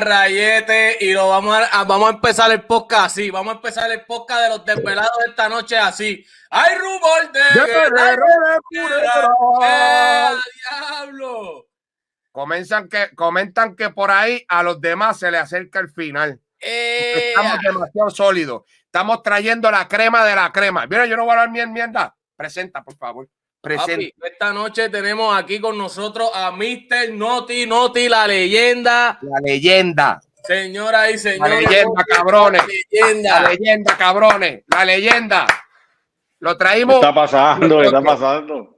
Rayete y lo vamos a, vamos a empezar el podcast así. Vamos a empezar el podcast de los desvelados esta noche así. ¡Hay rumor de ¡Eh, diablo! Comentan que, comentan que por ahí a los demás se le acerca el final. Eh, Estamos demasiado sólidos. Estamos trayendo la crema de la crema. Mira, yo no voy a hablar mierda. Presenta, por favor. Papi, esta noche tenemos aquí con nosotros a Mr. Noti Noti, la leyenda. La leyenda. Señora y La señores. leyenda, cabrones. La leyenda. La leyenda, cabrones. La leyenda. Lo ¿Qué traímos. está pasando? ¿Qué está pasando?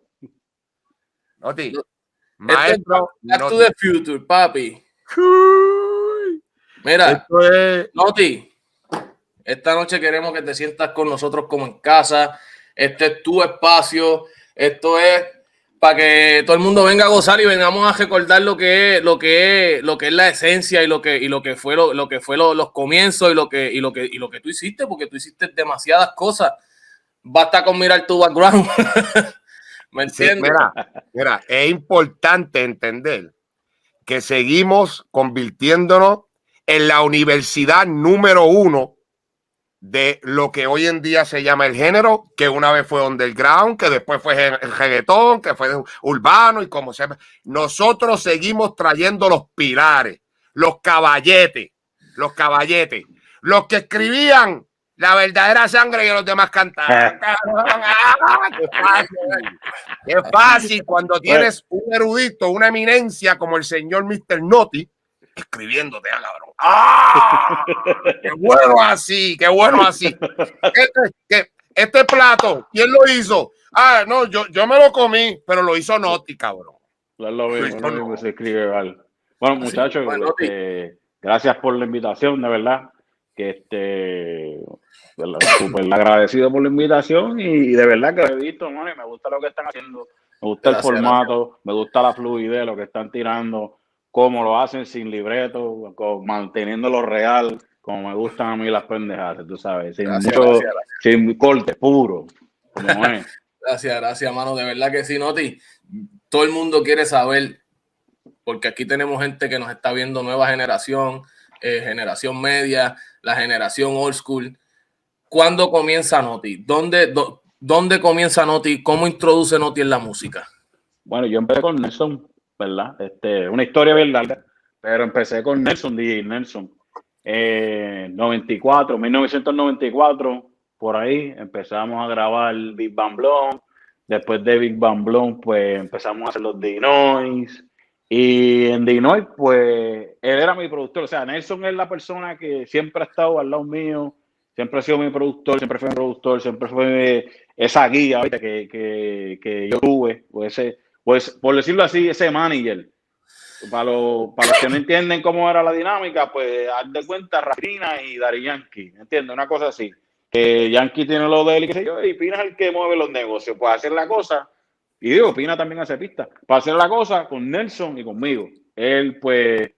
Noti. Este Maestro. Back to Noti. the future, papi. Mira, Esto es. Noti, esta noche queremos que te sientas con nosotros como en casa. Este es tu espacio. Esto es para que todo el mundo venga a gozar y vengamos a recordar lo que es, lo que es, lo que es la esencia y lo que, y lo que fue lo, lo que fue lo- los comienzos y lo que, y lo que, y lo que tú hiciste, porque tú hiciste demasiadas cosas. Basta con mirar tu background. ¿Me Sí, entiendes? mira, mira, es importante entender que seguimos convirtiéndonos en la universidad número uno de lo que hoy en día se llama el género, que una vez fue underground, que después fue el reggaetón, que fue urbano y como se llama. Nosotros seguimos trayendo los pilares, los caballetes, los caballetes, los que escribían la verdadera sangre y los demás cantaban. ¡Ah, qué fácil! Es fácil cuando tienes un erudito, una eminencia como el señor Mr. Noti escribiéndote, ah, cabrón. ¡Ah! ¡Qué bueno así! ¡Qué bueno así! Este, que- este plato, ¿quién lo hizo? Ah, no, yo, yo me lo comí, pero lo hizo Noti, cabrón. Lo mismo, lo mismo, se escribe. Bueno, muchachos, bueno, este, gracias por la invitación, de verdad. Que este, de súper agradecido por la invitación y, de verdad que lo he visto, mano, y me gusta lo que están haciendo. Me gusta Gracias, el formato, me gusta la fluidez, lo que están tirando, cómo lo hacen sin libreto, con- manteniéndolo real, como me gustan a mí las pendejadas, tú sabes, sin Gracias, mucho, gracias, sin corte, puro, como es. Gracias, gracias, mano. De verdad que sí, Noti. Todo el mundo quiere saber, porque aquí tenemos gente que nos está viendo, nueva generación, eh, generación media, la generación old school. ¿Cuándo comienza Noti? ¿Dónde, dó- ¿Dónde comienza Noti? ¿Cómo introduce Noti en la música? Bueno, yo empecé con Nelson, ¿verdad? Este, una historia bien larga, pero empecé con Nelson, DJ Nelson. Eh, 94, 1994, por ahí empezamos a grabar Big Bang Blonde. Después de Big Bang Blonde, pues empezamos a hacer los Dinois. Y en Dinois, pues él era mi productor. O sea, Nelson es la persona que siempre ha estado al lado mío, siempre ha sido mi productor, siempre fue mi productor, siempre fue esa guía ¿viste? Que, que, que yo tuve, o ese, pues por decirlo así, ese manager. Para, los- para los que no entienden cómo era la dinámica, pues haz de cuenta Rafina y Dari Yankee, ¿entiendes? Una cosa así. Que Yankee tiene lo de él y qué sé yo, y Pina es el que mueve los negocios. Pues hacer la cosa, y digo, Pina también hace pista, para hacer la cosa con Nelson y conmigo. Él pues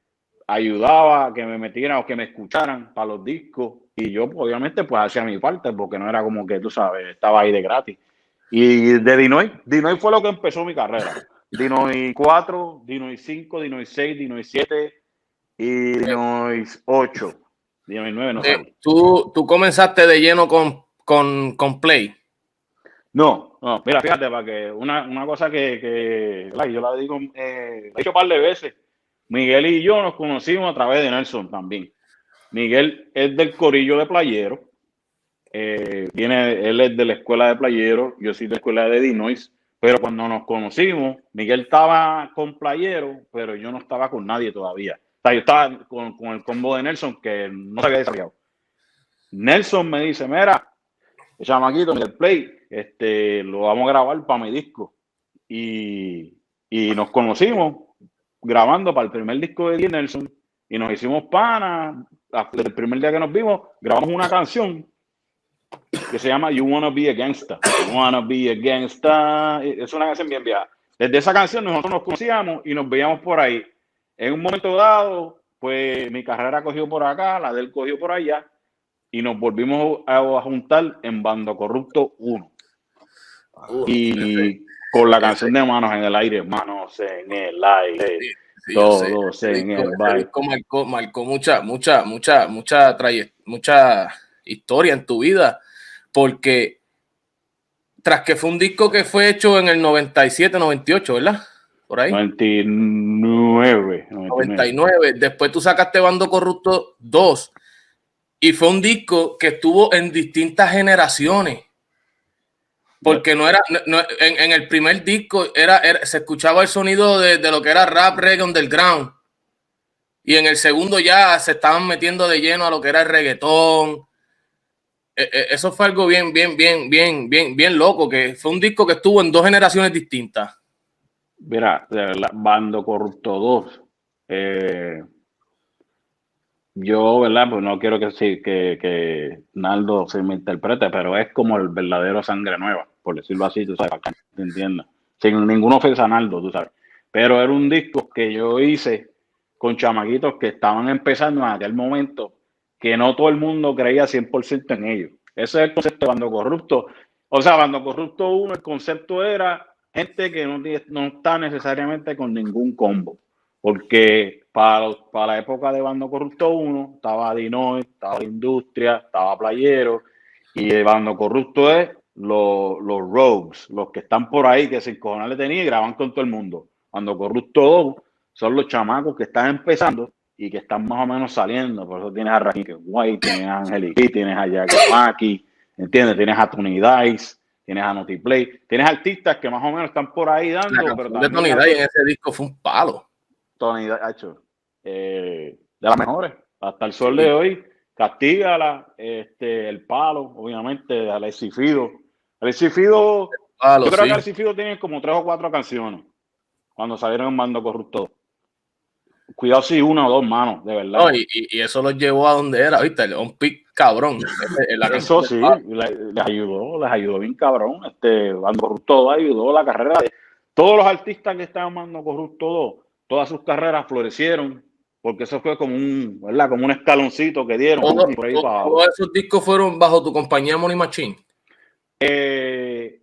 ayudaba a que me metieran o que me escucharan para los discos y yo pues, obviamente pues hacía mi parte porque no era como que tú sabes, estaba ahí de gratis. Y de Dinoy, Dinoy fue lo que empezó mi carrera. Dinoy 4, Dinoy 5, Dinoy 6, Dinoy 7 y Dinoy 8. Dinoy 9 no sé. tú, tú comenzaste de lleno con, con, con Play. No, no, mira, fíjate, para que una, una cosa que, que yo la digo, eh, he dicho un par de veces, Miguel y yo nos conocimos a través de Nelson también. Miguel es del corillo de playero, eh, viene, él es de la escuela de playero, yo soy de la escuela de Dinois, pero cuando nos conocimos, Miguel estaba con playero, pero yo no estaba con nadie todavía. O sea, yo estaba con, con el combo de Nelson que no se había desarrollado. Nelson me dice, mira, el chamaquito, el play, este, lo vamos a grabar para mi disco. Y, y nos conocimos grabando para el primer disco de Nelson y nos hicimos pana. El primer día que nos vimos, grabamos una canción que se llama You Wanna Be a Gangsta. You Wanna Be a Gangsta. Es una canción bien vieja. Desde esa canción nosotros nos conocíamos y nos veíamos por ahí. En un momento dado, pues mi carrera cogió por acá, la de él cogió por allá y nos volvimos a, juntar en Bando Corrupto 1. Uh, Y con la canción de Manos en el aire, Manos en el aire. Todos en el baile. Marcó, marcó, mucha, mucha, mucha, mucha mucha historia en tu vida, porque tras que fue un disco que fue hecho en el 97, 98, ¿verdad? Por ahí. 99. 99. Después tú sacaste Bando Corrupto 2 y fue un disco que estuvo en distintas generaciones. Porque no era, en, el primer disco era, se escuchaba el sonido de, lo que era rap reggae underground. Y en el segundo ya se estaban metiendo de lleno a lo que era el reggaetón. E, e, eso fue algo bien, bien, bien, bien, bien, bien loco, que fue un disco que estuvo en dos generaciones distintas. Mira, de verdad, Bando Corrupto 2. Eh, yo, ¿verdad? Pues no quiero que, que, que Naldo se me interprete, pero es como el verdadero sangre nueva, por decirlo así, tú sabes, para que te entiendas. Sin ninguna ofensa a Naldo, tú sabes. Pero era un disco que yo hice con chamaquitos que estaban empezando en aquel momento, que no todo el mundo creía 100% en ellos. Ese es el concepto de Bando Corrupto. O sea, Bando Corrupto 1, el concepto era gente que no, está necesariamente con ningún combo. Porque para, para la época de Bando Corrupto 1 estaba Dinoy, estaba Industria, estaba Playero, y el Bando Corrupto es los, los rogues, los que están por ahí, que sin cojones le tenía y graban con todo el mundo. Bando Corrupto 2 son los chamacos que están empezando y que están más o menos saliendo. Por eso tienes a Rajique White, tienes a Angelique, tienes a Jack Maki, ¿entiendes? Tienes a Tony Dice, tienes a Notiplay, tienes artistas que más o menos están por ahí dando. pero de Tony Dice en ese disco fue un palo. Tony hecho eh, de las mejores. Hasta el sol de hoy, Castígala, este, el palo, obviamente, de Alexis Fido. Alexis Fido, yo creo que Alexis Fido tiene como tres o cuatro canciones cuando salieron en Mando Corrupto. Cuidado si una o dos manos, de verdad. y, eso los llevó a donde era, ¿viste? Un pic cabrón. eso sí, les, ayudó, les ayudó bien cabrón. Este, Mando Corrupto ayudó la carrera de todos los artistas que estaban Mando Corrupto 2 todas sus carreras florecieron, porque eso fue como un, ¿verdad? Como un escaloncito que dieron. Todos esos discos fueron bajo tu compañía Money Machine. Eh,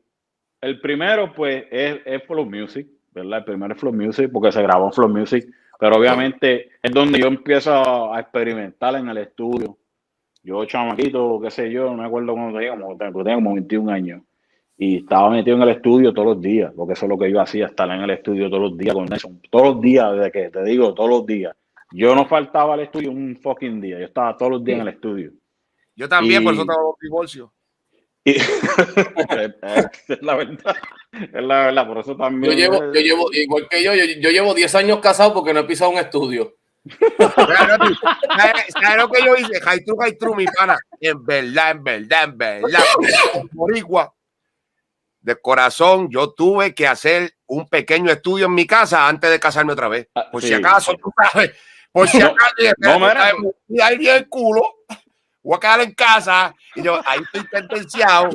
el primero, pues, es, es Flow Music, ¿verdad? El primero es Flow Music, porque se grabó en Flow Music, pero obviamente es donde yo empiezo a experimentar en el estudio. Yo, chamaquito, qué sé yo, no me acuerdo cuando tenía, como, tengo como 21 años y estaba metido en el estudio todos los días, porque eso es lo que yo hacía, estar en el estudio todos los días con Nelson, todos los días, desde que te digo, todos los días. Yo no faltaba al estudio un fucking día, yo estaba todos los días en el estudio. Yo también, por eso estaba los divorcios. es la verdad, es la verdad, por eso también. Yo llevo, yo llevo igual que yo, yo, llevo 10 años casado porque no he pisado un estudio. ¿Sabes lo que yo hice? Jaitru, Jaitru, mi pana. En verdad, en verdad, en verdad. Boricua de corazón, yo tuve que hacer un pequeño estudio en mi casa antes de casarme otra vez. Ah, por si acaso, tú sabes, por si acaso, no, no, y ahí el culo, voy a quedar en casa y yo ahí estoy sentenciado.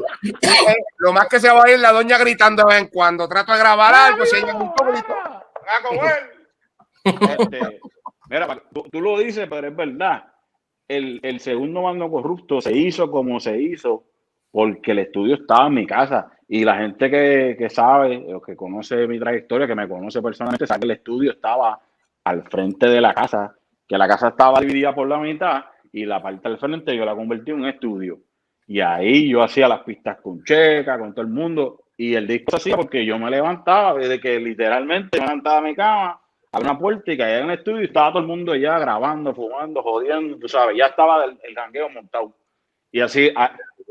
lo más que se va a ir la doña gritando de vez en cuando. Trato de grabar algo, si hay un poquito. Este, mira, tú, tú, lo dices, pero es verdad. El, el segundo mando corrupto se hizo como se hizo porque el estudio estaba en mi casa y la gente que, que sabe o que conoce mi trayectoria, que me conoce personalmente, sabe que el estudio estaba al frente de la casa, que la casa estaba dividida por la mitad y la parte del frente yo la convertí en un estudio. Y ahí yo hacía las pistas con Checa, con todo el mundo. Y el disco se hacía porque yo me levantaba, desde que literalmente me levantaba mi cama, a una puerta y caía en el estudio y estaba todo el mundo ya grabando, fumando, jodiendo, tú sabes, ya estaba el, el gangueo montado. Y así,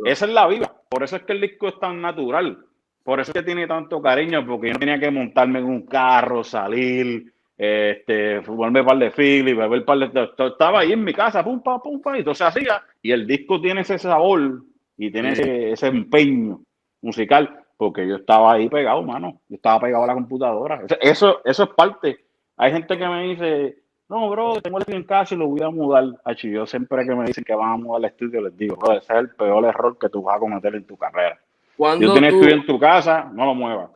esa es la vida. Por eso es que el disco es tan natural. Por eso es que tiene tanto cariño, porque yo tenía que montarme en un carro, salir, este, fumarme un par de fili, beber un par de. Estaba ahí en mi casa, pum, pum, y entonces hacía. Y el disco tiene ese sabor y tiene ese, empeño musical, porque yo estaba ahí pegado, mano. Yo estaba pegado a la computadora. Eso, eso es parte. Hay gente que me dice, no, bro, tengo el estudio en casa y lo voy a mudar. Yo siempre que me dicen que van a mudar el estudio, les digo, bro, ese es el peor error que tú vas a cometer en tu carrera. Cuando tú tienes estudio en tu casa, no lo muevas.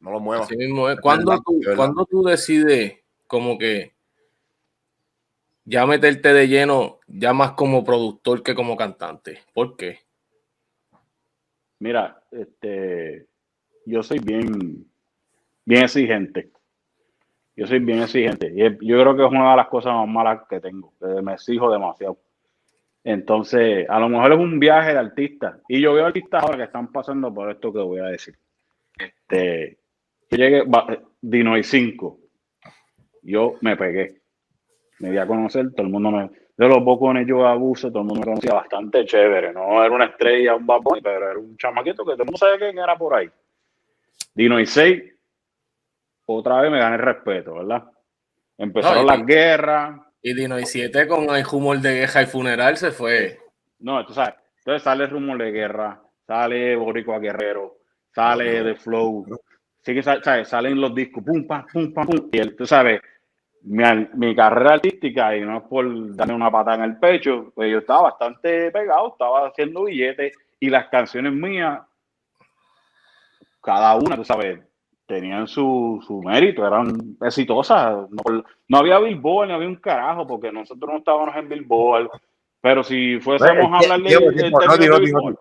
No lo muevas. Así mismo es. Cuando tú, cuando tú decides como que ya meterte de lleno, ya más como productor que como cantante. ¿Por qué? Mira, este, yo soy bien, bien exigente. Yo soy bien exigente. Y yo creo que es una de las cosas más malas que tengo, me exijo demasiado. Entonces, a lo mejor es un viaje de artista. Y yo veo artistas ahora que están pasando por esto que voy a decir. Este, yo llegué, Dino y 5. Yo me pegué. Me di a conocer, todo el mundo me. De los bocones yo abuso, todo el mundo me conocía bastante chévere. No era una estrella, un babón, pero era un chamaquito que todo el mundo sabe quién era por ahí. Dino y 6, otra vez me gané el respeto, ¿verdad? Empezaron las guerras y Dino y 7 con el humor de guerra y funeral se fue. No, tú sabes. Entonces sale el rumor de guerra, sale Boricua Guerrero, sale The Flow. Sí que ¿sabes? salen los discos, pum, pam, pum, pam, pum. Y él, tú sabes, mi, mi, carrera artística, y no es por darme una patada en el pecho, pues yo estaba bastante pegado, estaba haciendo billetes y las canciones mías, cada una, tú sabes, tenían su, su mérito, eran exitosas. No, había Billboard, no había un carajo, porque nosotros no estábamos en Billboard. Pero si fuésemos a hablar de,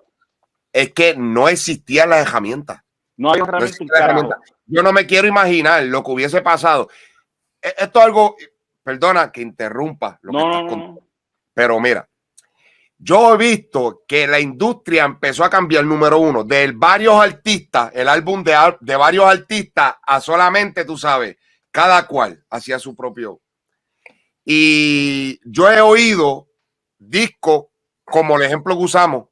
Es que no existían las herramientas. No hay herramientas. Yo no me quiero imaginar lo que hubiese pasado. E, esto es algo, perdona que interrumpa lo no, que Pero mira, yo he visto que la industria empezó a cambiar, número uno, de varios artistas, el álbum de, de varios artistas, a solamente, tú sabes, cada cual hacía su propio. Y yo he oído discos como el ejemplo que usamos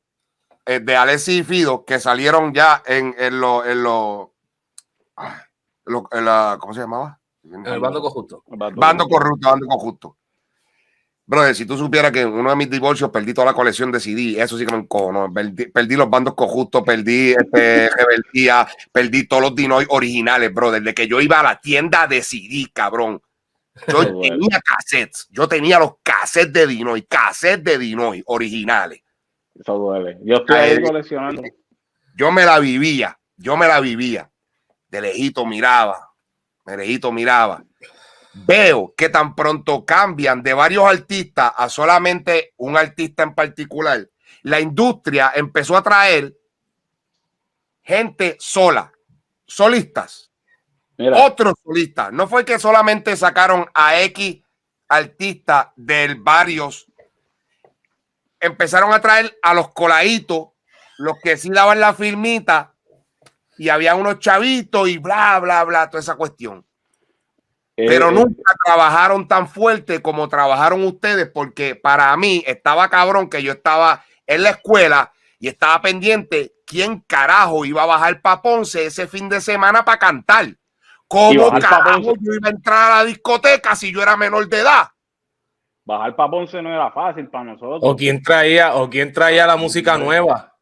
eh, de Alessi y Fido, que salieron ya en, en los. En lo, en la, ¿Cómo se llamaba? El bando conjunto. Bando corrupto, bando conjunto. Brother, si tú supieras que en uno de mis divorcios perdí toda la colección de CD, eso sí que me encono. Perdí, perdí los bandos cojustos, perdí este, Rebeldía, perdí todos los Dinoy originales, brother. Desde que yo iba a la tienda de CD, cabrón. Yo tenía cassettes. Yo tenía los cassettes de Dinoy, cassettes de Dinoy originales. Eso duele. Yo estoy ahí coleccionando. Yo me la vivía, yo me la vivía. De lejito miraba, de lejito miraba. Veo que tan pronto cambian de varios artistas a solamente un artista en particular, la industria empezó a traer gente sola, solistas, otros solistas. No fue que solamente sacaron a X artistas del varios, empezaron a traer a los coladitos, los que sí daban la filmita, y había unos chavitos y bla, bla, bla, toda esa cuestión. Pero eh, nunca trabajaron tan fuerte como trabajaron ustedes, porque para mí estaba cabrón que yo estaba en la escuela y estaba pendiente quién carajo iba a bajar para Ponce ese fin de semana para cantar. ¿Cómo carajo yo iba a entrar a la discoteca si yo era menor de edad? Bajar para Ponce no era fácil para nosotros. O quién traía, o quién traía la música nueva.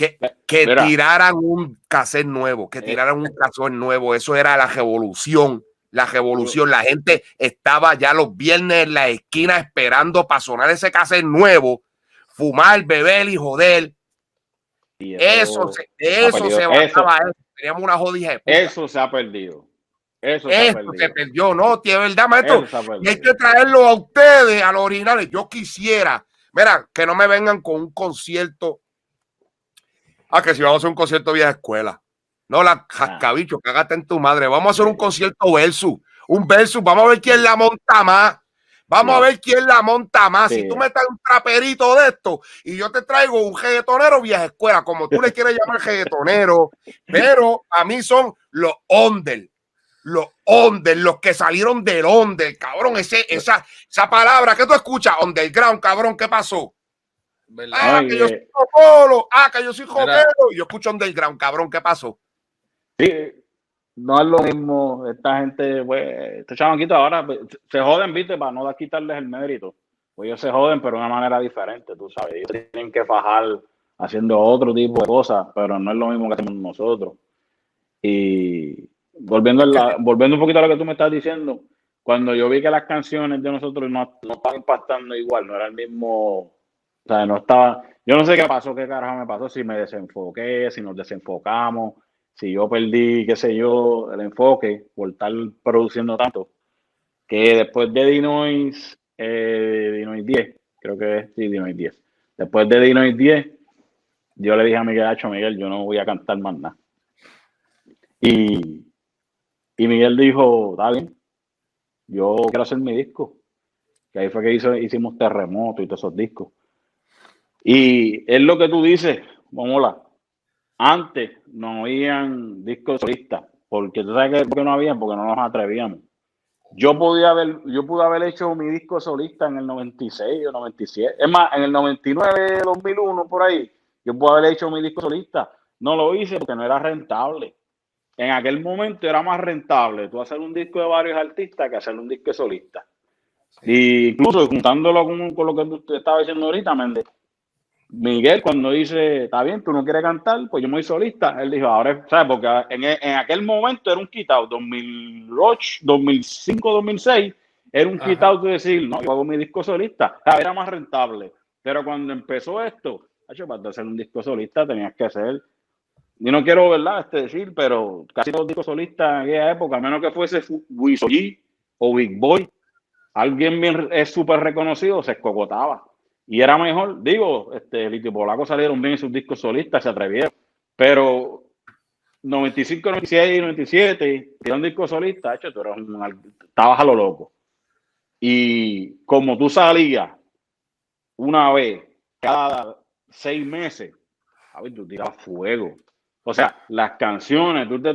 Que, que tiraran un cassette nuevo, que eh, tiraran un cassette nuevo, eso era la revolución la revolución. La gente estaba ya los viernes en la esquina esperando para sonar ese cassette nuevo, fumar, beber y joder. eso, se, eso se bajaba. Eso. Teníamos una jodida. Eso se ha perdido. Eso, se, perdió, ¿no? Tiene verdad, maestro. Y hay que traerlo a ustedes, a los originales. Yo quisiera, mira, que no me vengan con un concierto. Ah, que si vamos a hacer un concierto vieja escuela. No, la cascabicho, cágate en tu madre. Vamos a hacer un concierto versus. Un versus. Vamos a ver quién la monta más. Vamos a ver quién la monta más. Si tú me traes un traperito de esto y yo te traigo un reggaetonero vieja escuela, como tú le quieres llamar reggaetonero, pero a mí son los under, los under, los que salieron del under, cabrón. Ese, esa, esa palabra que tú escuchas, underground, cabrón, ¿qué pasó? Ah, que yo soy polo, ah, que yo soy jopero, y yo escucho underground, cabrón, ¿qué pasó? Sí, no es lo mismo. Esta gente, pues, estos chamaquitos ahora pues, se joden, viste, para no quitarles el mérito. Pues ellos se joden, pero de una manera diferente, tú sabes. Ellos tienen que fajar haciendo otro tipo de cosas, pero no es lo mismo que hacemos nosotros. Y volviendo, la, volviendo un poquito a lo que tú me estás diciendo, cuando yo vi que las canciones de nosotros no, no estaban impactando igual, no era el mismo, sea, no estaba, yo no sé qué pasó, qué carajo me pasó, si me desenfoqué, si nos desenfocamos, si yo perdí, qué sé yo, el enfoque por estar produciendo tanto, que después de Dinois, eh, Dinois 10, creo que es, sí, Dinois 10, después de Dinois 10, yo le dije a Miguel Hacho, Miguel, yo no voy a cantar más nada. Y, y Miguel dijo, está bien, yo quiero hacer mi disco. Que ahí fue que hizo, hicimos Terremoto y todos esos discos. Y es lo que tú dices, Momola. Antes no habían discos solistas, porque tú sabes que no había, porque no nos atrevíamos. Yo podía haber, yo pude haber hecho mi disco solista en el 96 o 97. Es más, en el 99, 2001, por ahí, yo pude haber hecho mi disco solista. No lo hice porque no era rentable. En aquel momento era más rentable tú hacer un disco de varios artistas que hacer un disco solista. Y incluso juntándolo con, con lo que usted estaba diciendo ahorita, Méndez, Miguel, cuando dice, está bien, tú no quieres cantar, pues yo me voy solista. Él dijo, ahora, ¿sabes? Porque en, en aquel momento era un quitado, 2008, 2005, 2006, era un quitado de decir, no, yo hago mi disco solista. era más rentable. Pero cuando empezó esto, para hacer un disco solista tenías que hacer, yo no quiero, ¿verdad? Este decir, pero casi los discos solistas en aquella época, a menos que fuese Wiso o Big Boy, alguien bien es súper reconocido, se escocotaba y era mejor, digo, este, Litio Polaco salieron bien en sus discos solistas, se atrevieron. Pero 95, 96, 97, era un disco solista, hecho, tú eras un, estabas a lo loco. Y como tú salías una vez cada seis meses, ver, tú tirabas fuego. O sea, las canciones, tú te,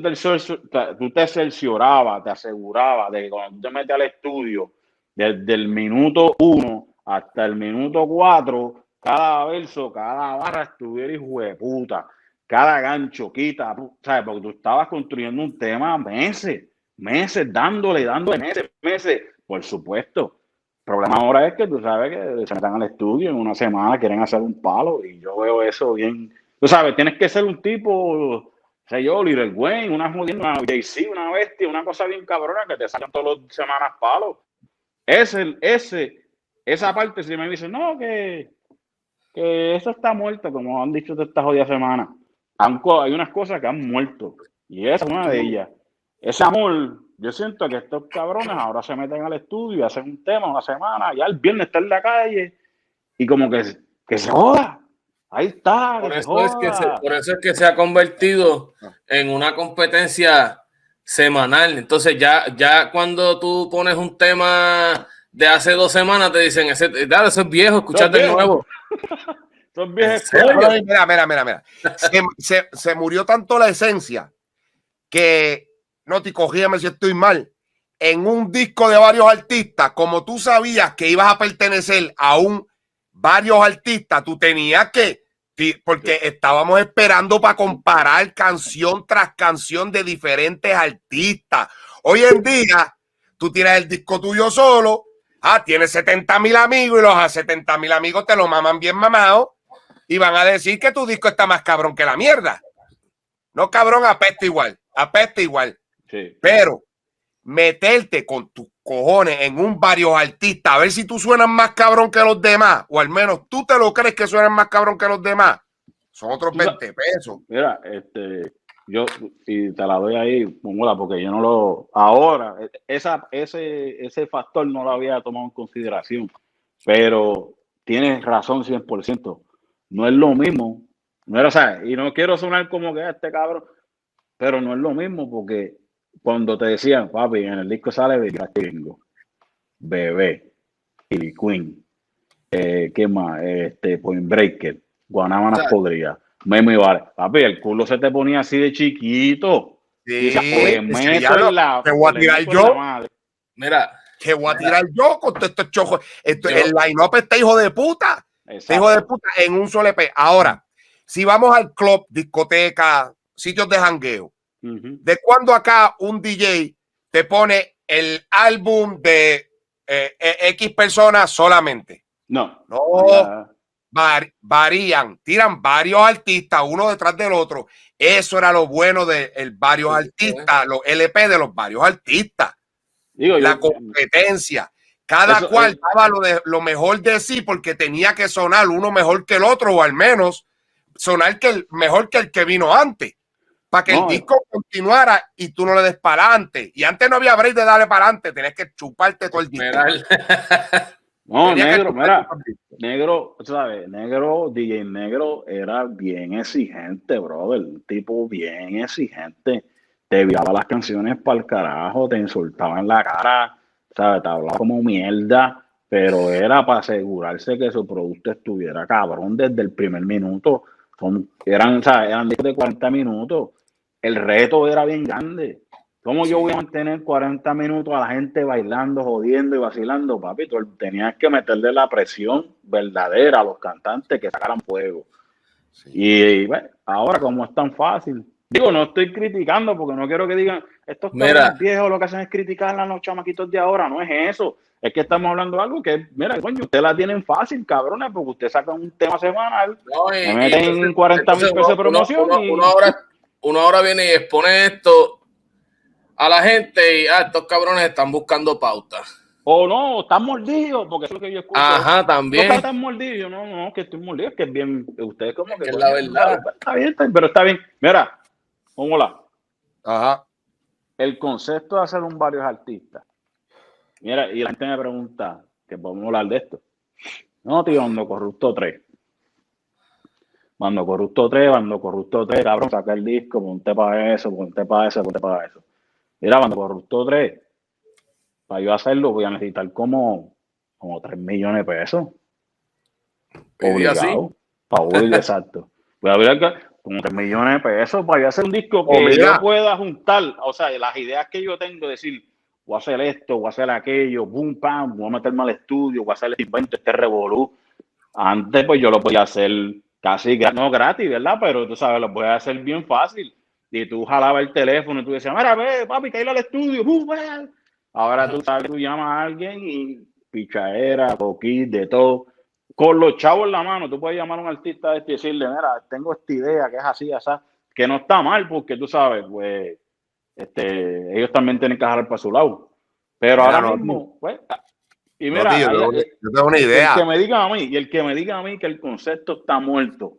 tú te cerciorabas, te asegurabas de que cuando tú te metes al estudio, desde el minuto uno hasta el minuto 4, cada verso, cada barra estuviera hijo de puta, cada gancho, quita, ¿sabes? Porque tú estabas construyendo un tema meses, meses, dándole, dándole meses, meses, por supuesto. El problema ahora es que tú sabes que se metan al estudio en una semana, quieren hacer un palo y yo veo eso bien. Tú sabes, tienes que ser un tipo, sé yo, Little Wayne, una una JC, una bestia, una cosa bien cabrona que te sacan todas las semanas palos. Ese, ese esa parte, si me dicen, no, que, que eso está muerto, como han dicho de esta jodida semana. Hay unas cosas que han muerto. Y esa es una de ellas. Ese amor, yo siento que estos cabrones ahora se meten al estudio y hacen un tema una semana, ya el viernes está en la calle y como que, que se joda. Ahí está. Por eso, es que se, por eso es que se ha convertido en una competencia semanal. Entonces ya, ya cuando tú pones un tema de hace dos semanas te dicen, ese, dale, eso es viejo, escuchate de nuevo. Son viejos. Mira, mira, mira, mira. Se, se, murió tanto la esencia que, no te cogíame si estoy mal, en un disco de varios artistas, como tú sabías que ibas a pertenecer a un varios artistas, tú tenías que, porque estábamos esperando para comparar canción tras canción de diferentes artistas. Hoy en día, tú tienes el disco tuyo solo, Ah, tienes 70 mil amigos y los 70 mil amigos te lo maman bien mamado y van a decir que tu disco está más cabrón que la mierda. No cabrón, apesta igual, apesta igual. Pero meterte con tus cojones en un varios artistas, a ver si tú suenas más cabrón que los demás, o al menos tú te lo crees que suenas más cabrón que los demás, son otros 20 pesos. Mira, este, yo, y te la doy ahí, porque yo no lo. Ahora, esa, ese, ese factor no lo había tomado en consideración, pero tienes razón 100%. No es lo mismo. No era, ¿sabes? Y no quiero sonar como que este cabrón, pero no es lo mismo porque cuando te decían, papi, en el disco sale Gringo, Bebé, y Queen, eh, ¿qué más? Este, Point Breaker, Guanábanas podría Memo vale. Papi, el culo se te ponía así de chiquito. Sí, te voy a tirar yo. Mira. Que voy a tirar yo con todo estos chojos. Esto, el line-up está hijo de puta. hijo de puta en un solo EP. Ahora, si vamos al club, discoteca, sitios de jangueo, ¿de cuándo acá un DJ te pone el álbum de eh, eh, X personas solamente? No. No varían, tiran varios artistas uno detrás del otro. Eso era lo bueno de el varios artistas, los LP de los varios artistas. la competencia. Cada cual daba lo, de, lo mejor de sí porque tenía que sonar uno mejor que el otro o al menos sonar que el, mejor que el que vino antes para que el disco continuara y tú no le des para adelante. Y antes no había break de darle para adelante, tenés que chuparte todo el disco. No, negro, mira, negro, ¿sabes? Negro, DJ Negro era bien exigente, brother. Un tipo bien exigente. Te viaba las canciones para el carajo, te insultaba en la cara. ¿sabes? Te hablaba como mierda, pero era para asegurarse que su producto estuviera cabrón desde el primer minuto. Son, eran, ¿sabes? Eran de 40 minutos. El reto era bien grande. ¿Cómo yo voy a mantener 40 minutos a la gente bailando, jodiendo y vacilando, papi? Tú tenías que meterle la presión verdadera a los cantantes que sacaran fuego. Y, bueno, ahora como es tan fácil, digo, no estoy criticando porque no quiero que digan, estos viejos lo que hacen es criticar a los chamaquitos de ahora, no es eso. Es que estamos hablando de algo que, mira, coño, ustedes la tienen fácil, cabrones, porque usted saca un tema semanal, me meten 40 mil pesos de promoción. Uno, uno, ahora, uno ahora viene y expone esto a la gente y ah, estos cabrones están buscando pautas. O no, están mordidos, porque eso es lo que yo escucho. Ajá, también. No están mordidos, no, no, que estoy mordido, que es bien, ustedes como que... Es la verdad. Está bien, pero está bien. Mira, hola. Ajá. El concepto de hacer un varios artistas. Mira, y la gente me pregunta, que podemos hablar de esto. No, tío, Bando Corrupto 3. Bando Corrupto 3, Bando Corrupto 3, cabrón, saca el disco, ponte para eso, ponte para eso, ponte para eso. Mira, Bando Corrupto 3, para yo hacerlo voy a necesitar como, como 3 millones de pesos. Obligado. Para exacto. Voy a ver como 3 millones de pesos para yo hacer un disco que yo pueda juntar, o sea, las ideas que yo tengo, decir, voy a hacer esto, voy a hacer aquello, boom, pam, voy a meterme al estudio, voy a hacer el invento, este revolú. Antes, pues yo lo podía hacer casi, no gratis, ¿verdad? Pero tú sabes, lo voy a hacer bien fácil y tú jalabas el teléfono y tú decías, mira, ve, papi, que al estudio. Ahora tú tú llamas a alguien y pichadera, poquito, de todo. Con los chavos en la mano, tú puedes llamar a un artista este y decirle, mira, tengo esta idea que es así, así, que no está mal, porque tú sabes, pues, este, ellos también tienen que jalar para su lado. Pero ahora mismo, pues, y mira, yo, tengo una idea. El que me diga a mí, y el que me diga a mí que el concepto está muerto,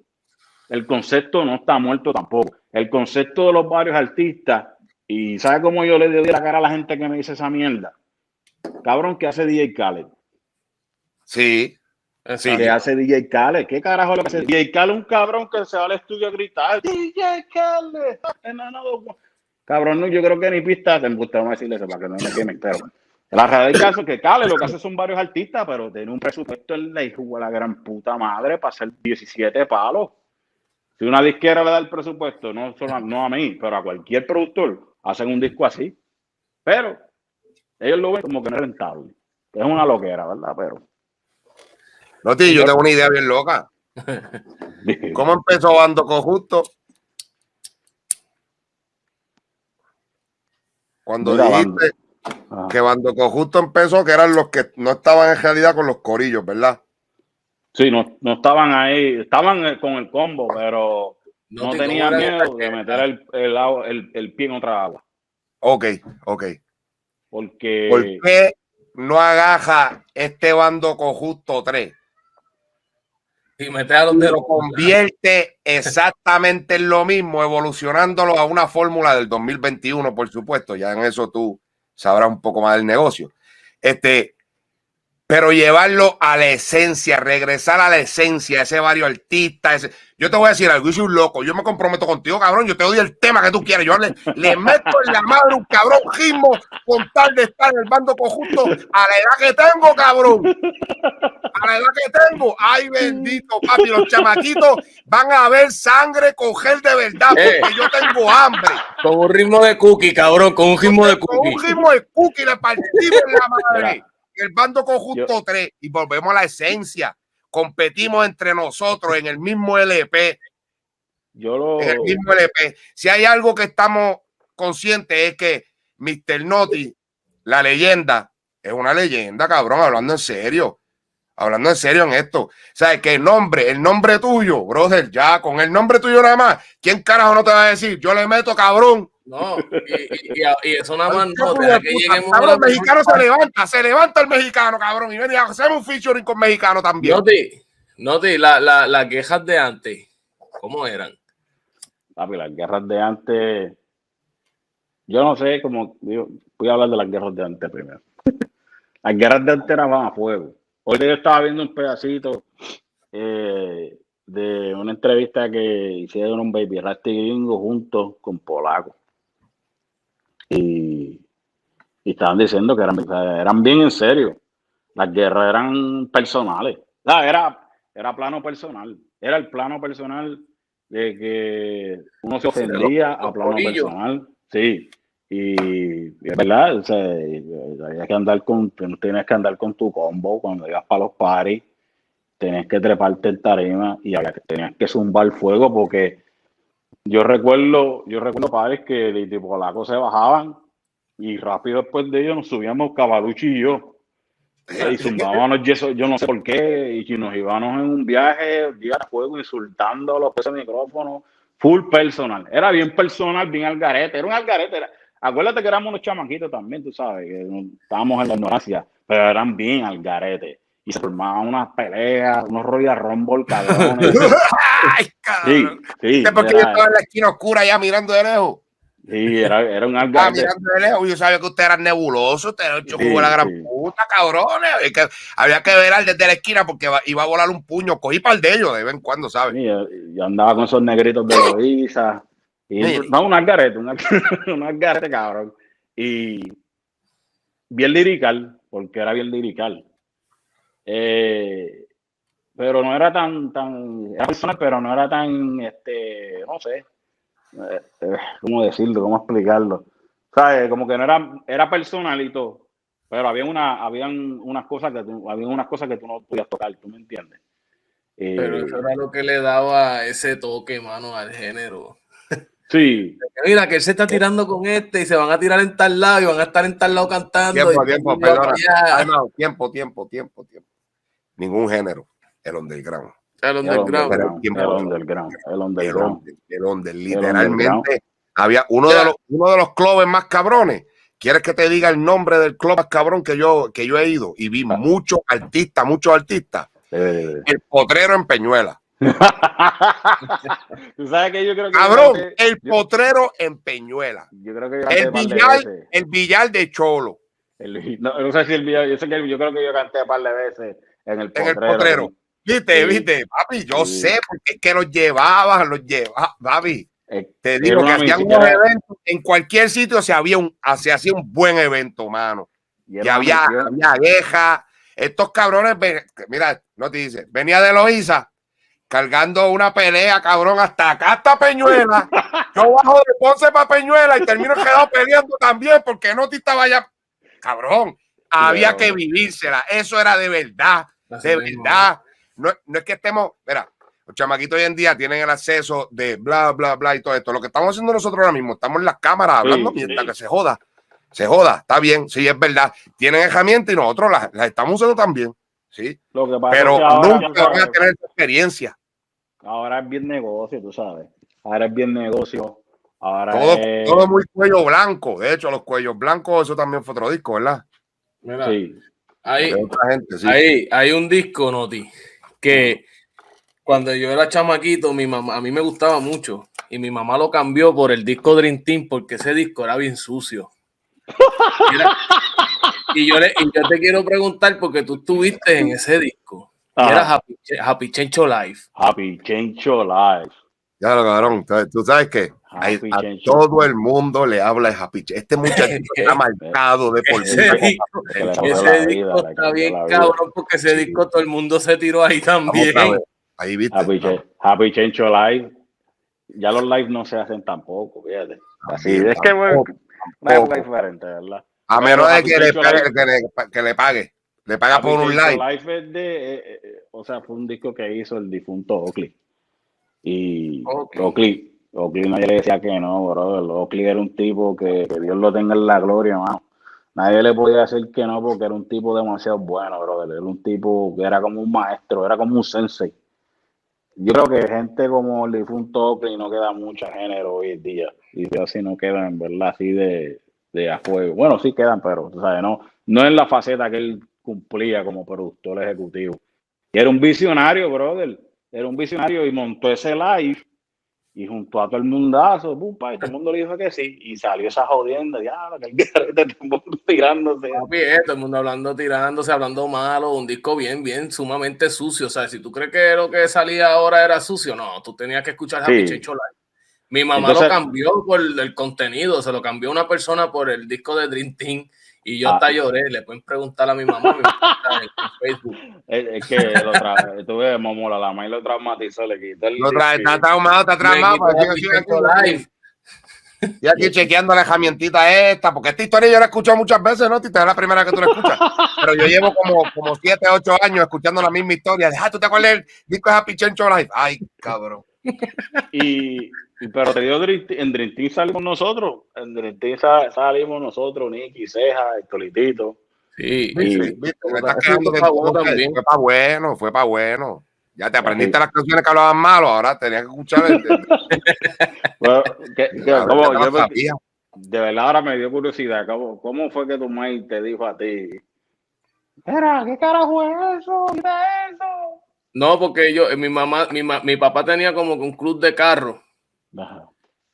el concepto no está muerto tampoco. El concepto de los varios artistas, y ¿sabe cómo yo le doy la cara a la gente que me dice esa mierda? Cabrón, ¿qué hace DJ Khaled? Sí. Sí. ¿Qué hace DJ Khaled? ¿Qué carajo lo que hace? DJ Khaled un cabrón que se va al estudio a gritar, DJ Khaled. Cabrón, no, yo creo que ni pista, te gusta decirle eso para que no me quemen, pero la realidad del caso es que Khaled lo que hace son varios artistas, pero tiene un presupuesto en la hijo de la gran puta madre para hacer 17 palos. Si una disquera le da el presupuesto, no, solo, no a mí, pero a cualquier productor, hacen un disco así. Pero ellos lo ven como que no es rentable. Es una loquera, ¿verdad? Pero. No, tío, yo tengo una idea bien loca. ¿Cómo empezó Bando Justo? Cuando dijiste ah. que Bando Justo empezó, que eran los que no estaban en realidad con los corillos, ¿verdad? Sí, no, no estaban ahí, estaban con el combo, pero no, tenían miedo de meter el, el, el, pie en otra agua. Ok, ok. Porque. ¿Por qué no agaja este bando con justo 3? Y mete a donde lo convierte exactamente en lo mismo, evolucionándolo a una fórmula del 2021, por supuesto. Ya en eso tú sabrás un poco más del negocio. Este, pero llevarlo a la esencia, regresar a la esencia, ese varios artistas. Yo te voy a decir algo, yo soy un loco, yo me comprometo contigo, cabrón, yo te doy el tema que tú quieras, yo le, meto en la madre un cabrón gismo con tal de estar en el bando conjunto a la edad que tengo, cabrón. A la edad que tengo, ay bendito, papi, los chamaquitos van a ver sangre coger de verdad, porque eh. yo tengo hambre. Con un ritmo de cookie, cabrón, con un ritmo de cookie. Con un ritmo de cookie le partimos en la madre el bando conjunto 3 y volvemos a la esencia. Competimos entre nosotros en el mismo LP. Yo lo... En el mismo LP. Si hay algo que estamos conscientes es que Mr. Noti, la leyenda, es una leyenda, cabrón, hablando en serio. Hablando en serio en esto. O sea, que el nombre, el nombre tuyo, brother, ya con el nombre tuyo nada más, ¿quién carajo no te va a decir? Yo le meto cabrón no, y, y, eso nada más no, que lleguemos a El mexicano se levanta, se levanta el mexicano, cabrón, y venía, hacemos un featuring con mexicano también. No te, la, la, las quejas de antes, ¿cómo eran? Papi, las guerras de antes, yo no sé cómo, voy a hablar de las guerras de antes primero. las guerras de antes eran a fuego. Hoy yo estaba viendo un pedacito eh, de una entrevista que hicieron un Baby Rasty Gringo junto con Polaco. Y, Y estaban diciendo que eran, eran bien en serio. Las guerras eran personales. era, era plano personal. Era el plano personal de que uno se ofendía a plano personal. Sí. Y es verdad, o sea, que andar con, tienes que andar con tu combo cuando llegas para los paris, tienes que treparte en tarima y tenías que zumbar fuego porque yo recuerdo, yo recuerdo pares que tipo la se bajaban y rápido después de ellos nos subíamos Cavalucci y yo. Y zumbábamos yeso, yo no sé por qué, y nos íbamos en un viaje, día de fuego, insultando a los pesos de micrófono, full personal. Era bien personal, bien algarete, era un algarete. Era, acuérdate que éramos unos chamaquitos también, tú sabes, que estábamos en la ignorancia, pero eran bien algarete. Y se formaban unas peleas, unos Rumble, cabrones. Ay, cabrón. Sí, sí. porque yo estaba en la esquina oscura ya mirando de lejos. Sí, era, era un algo. Ah, mirando de lejos, yo sabía que usted era nebuloso, usted era sí, la gran puta, cabrones. Que había que ver al desde la esquina porque iba a volar un puño. Cogí par de ellos de vez en cuando, ¿sabes? Sí, yo, andaba con esos negritos de Loiza. Y, no, un algarete, un algarete, un algarete, cabrón. Y bien lirical, porque era bien lirical. Eh, pero no era tan, tan, era personal, pero no era tan, este, no sé, eh, eh, ¿cómo decirlo? ¿Cómo explicarlo? ¿Sabes? Como que no era, era personal y todo, pero había una, habían unas cosas que tú, había unas cosas que tú no podías tocar, ¿tú me entiendes? pero eso era lo que le daba ese toque, mano, al género. Sí. Mira, que él se está tirando con este y se van a tirar en tal lado y van a estar en tal lado cantando. Tiempo, tiempo, tiempo, tiempo, tiempo, tiempo. Ningún género, el underground. El underground. El underground. El underground. El under, literalmente había uno de, los, uno de los clubes más cabrones. ¿Quieres que te diga el nombre del club más cabrón que yo, que yo he ido? Y vi ah. muchos artistas, muchos artistas. Eh. El potrero en Peñuela. ¿Tú sabes que yo creo que Cabrón, el potrero en Peñuela. Yo creo que el billar, el billar de Cholo. no, no, sé si el billar, yo sé que yo creo que yo canté un par de veces en el potrero. En el potrero. Viste, viste, papi, yo sé porque es que los llevaban, los llevaba, papi. Eh, te digo que hacían un evento, en cualquier sitio se, había un, se hacía un buen evento, mano. Y, había, había. Estos cabrones, mira, no te dice, venía de Loiza cargando una pelea, cabrón, hasta acá, hasta Peñuela. Yo bajo de Ponce para Peñuela y termino quedado peleando también porque no te estaba ya. Cabrón, había que vivírsela. Eso era de verdad, de verdad. No, no es que estemos, mira, los chamaquitos hoy en día tienen el acceso de bla, bla, bla y todo esto. Lo que estamos haciendo nosotros ahora mismo, estamos en las cámaras hablando mientras que se joda. Se joda, está bien, sí, es verdad. Tienen herramientas y nosotros las, las estamos usando también. Sí. Lo que pasa Pero nunca van a tener experiencia. Ahora es bien negocio, tú sabes. Ahora es bien negocio. Ahora todo, es... todo muy cuello blanco. De hecho, los cuellos blancos, eso también fue otro disco, ¿verdad? Mira, sí. Hay, gente, sí. hay, hay un disco, Noti, que cuando yo era chamaquito, mi mamá, a mí me gustaba mucho. Y mi mamá lo cambió por el disco Dream Team porque ese disco era bien sucio. y, yo le, y yo te quiero preguntar porque tú estuviste en ese disco. Era Happy, Happy Chencho Life. Happy Chencho Life. Ya lo cabrón, tú sabes que a todo el mundo le habla de Happy Este muchacho está marcado de por vida. Ese, disco, está bien cabrón porque ese disco todo el mundo se tiró ahí también. Ahí viste. Happy, Happy Chencho Live. Ya los lives no se hacen tampoco, fíjate. Así es que bueno, época diferente, ¿verdad? A menos de que le, pague, que, le, que le pague. Le paga por un live. live de, eh, eh, o sea, fue un disco que hizo el difunto Oakley. Y Oakley, Oakley nadie le decía que no, bro. Oakley era un tipo que, Dios lo tenga en la gloria, mano. Nadie le podía decir que no porque era un tipo demasiado bueno, brother. Era un tipo que era como un maestro, era como un sensei. Yo creo que gente como el difunto Oakley no queda mucho género hoy en día. Y así no quedan, verdad, así de, de a fuego. Bueno, sí quedan, pero, ¿sabes? No, no en la faceta que él cumplía como productor ejecutivo. Y era un visionario, brother. Era un visionario y montó ese live y junto a todo el mundazo, y todo el mundo le dijo que sí, y salió esa jodienda, ya, que el todo el mundo tirándose. todo el mundo hablando, tirándose, hablando malo, un disco bien, bien, sumamente sucio. O sea, si tú crees que lo que salía ahora era sucio, no, tú tenías que escuchar Happy Chencho Live. Mi mamá Entonces- lo cambió por el contenido, se lo cambió una persona por el disco de Dream Team y yo Ah. hasta lloré. Le pueden preguntar a mi mamá, mi mamá en, Facebook. Es, es que lo tra tuve Momola, la maíz lo traumatizó, le quité el. Lo trae, está traumado, está traumado. quitó. Y aquí chequeando la herramientita esta, porque esta historia yo la he escuchado muchas veces, ¿no? Tita, es la primera que tú la escuchas. Pero yo llevo como, como 7, 8 años escuchando la misma historia. Ah, ¿tú te acuerdas del disco de Happy Chencho Live? Ay, cabrón. Y, y- pero te Team- en Dream Team salimos nosotros. En Dream Team salimos nosotros, Nicky, Ceja, Tolitito. Sí, Y- Sí, viste, me estás quedando fue de pa' bueno todo, también. Fue para bueno, fue para bueno. Ya te aprendiste Sí. las canciones que hablaban malo, ahora tenías que escuchar el. Bueno, que- que- como yo me- de verdad ahora me dio curiosidad. ¿Cómo, cómo fue que tu maíz te dijo a ti? Era, ¿qué carajo es eso? Mira eso. No, porque yo, eh, mi mamá, mi, mi papá tenía como un club de carros. Ajá.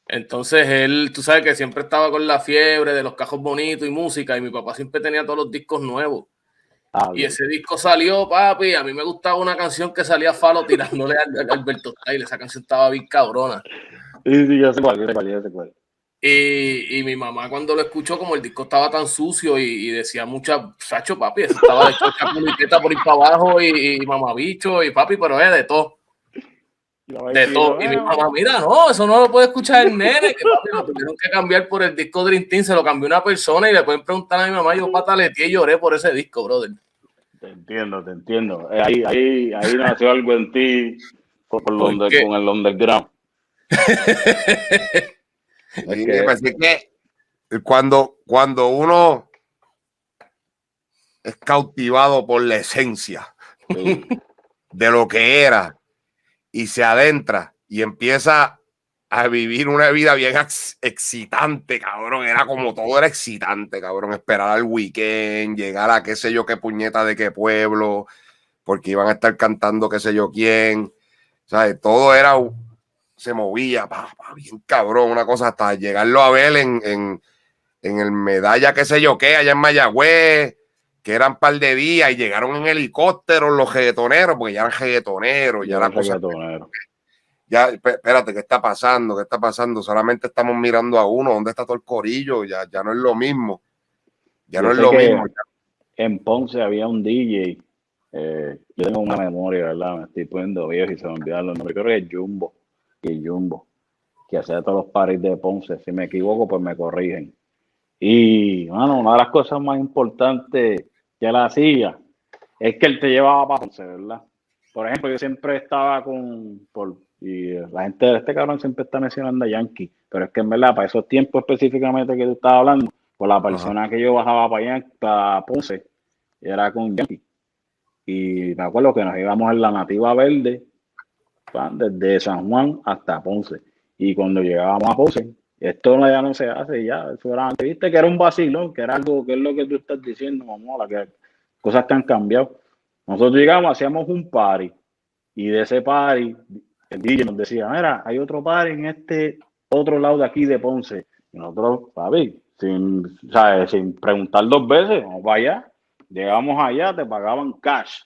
Entonces él, tú sabes que siempre estaba con la fiebre de los cajos bonitos y música, y mi papá siempre tenía todos los discos nuevos. Ah, Y ese disco salió, papi. A mí me gustaba una canción que salía Falo tirándole a Alberto Style. Esa canción estaba bien cabrona. Sí, sí, ya sé cuál, ya sé cuál, ya sé cuál. Y, y mi mamá cuando lo escuchó, como el disco estaba tan sucio y, y decía mucha, Sacho, papi, eso estaba de chocha por ir para abajo y, y mamabicho y papi, pero es de todo, de todo. Y mi mamá, mira, no, eso no lo puede escuchar el nene, que papi lo tuvieron que cambiar por el disco Dream Team, se lo cambió una persona y le pueden preguntar a mi mamá, yo pataleteé y lloré por ese disco, brother. Te entiendo, te entiendo. Eh, Ahí, ahí, ahí nació algo en ti ¿Por qué? con el underground. Que- pues que cuando, cuando uno es cautivado por la esencia Sí. de lo que era y se adentra y empieza a vivir una vida bien ex- excitante, cabrón. Era como todo era excitante, cabrón. Esperar al weekend, llegar a qué sé yo qué puñeta de qué pueblo, porque iban a estar cantando qué sé yo quién. ¿Sabes? Todo era, se movía, pa, pa, bien cabrón, una cosa hasta llegarlo a ver en, en, en el medalla qué sé yo qué, allá en Mayagüez, que eran par de días y llegaron en helicóptero los reggaetoneros, porque ya eran reggaetoneros, ya sé cosa ya, esp- espérate, ¿qué está pasando? ¿Qué está pasando? Solamente estamos mirando a uno, ¿dónde está todo el corillo? Ya, ya no es lo mismo. Ya Yo no es lo mismo. En Ponce había un DJ. eh, yo tengo una memoria, ¿verdad? Me estoy poniendo viejo y se me olvidaron los nombres. Creo que es Jumbo. Y Jumbo. Que hacía todos los paris de Ponce. Si me equivoco, pues me corrigen. Y, bueno, una de las cosas más importantes que él hacía es que él te llevaba para Ponce, ¿verdad? Por ejemplo, yo siempre estaba con. Por, y la gente de este cabrón siempre está mencionando a Yankee. Pero es que en verdad, para esos tiempos específicamente que tú estabas hablando, por la persona que yo bajaba para allá, para Ponce, era con Yankee. Y me acuerdo que nos íbamos en la Nativa Verde, desde San Juan hasta Ponce. Y cuando llegábamos a Ponce, esto ya no se hace, ya, eso era antes, viste que era un vacilón, que era algo, que es lo que tú estás diciendo, mamá, que cosas que han cambiado. Nosotros llegamos, hacíamos un party, y de ese party, el DJ nos decía, mira, hay otro party en este otro lado de aquí de Ponce. Y nosotros, papi, sin, ¿sabes? sin preguntar dos veces, vamos para allá. Llegamos allá, te pagaban cash.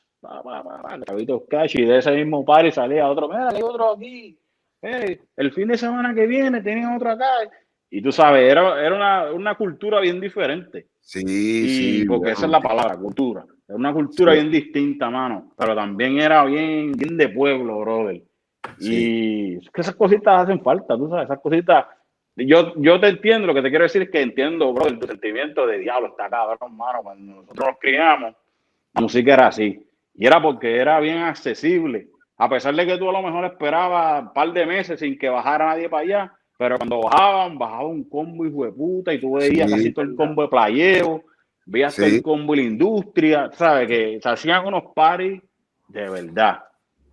Y de ese mismo party salía otro, mira, hay otro aquí. Eh, el fin de semana que viene tienen otro acá. Y tú sabes, era, era una, una cultura bien diferente. Sí, Y sí. porque esa es la palabra, cultura. Era una cultura Sí. bien distinta, mano. Pero también era bien, bien de pueblo, brother. Y es que esas cositas hacen falta, tú sabes, esas cositas. Yo, yo te entiendo, lo que te quiero decir es que entiendo, brother, tu sentimiento de diablo, está cabrón, mano. Cuando nosotros nos criamos, la música era así. Y era porque era bien accesible. A pesar de que tú a lo mejor esperabas un par de meses sin que bajara nadie para allá, pero cuando bajaban, bajaba un combo hijo de puta y tú veías Sí. casi todo el combo de playeo, veías todo el combo de la industria, ¿sabes? Que se hacían unos parties de verdad.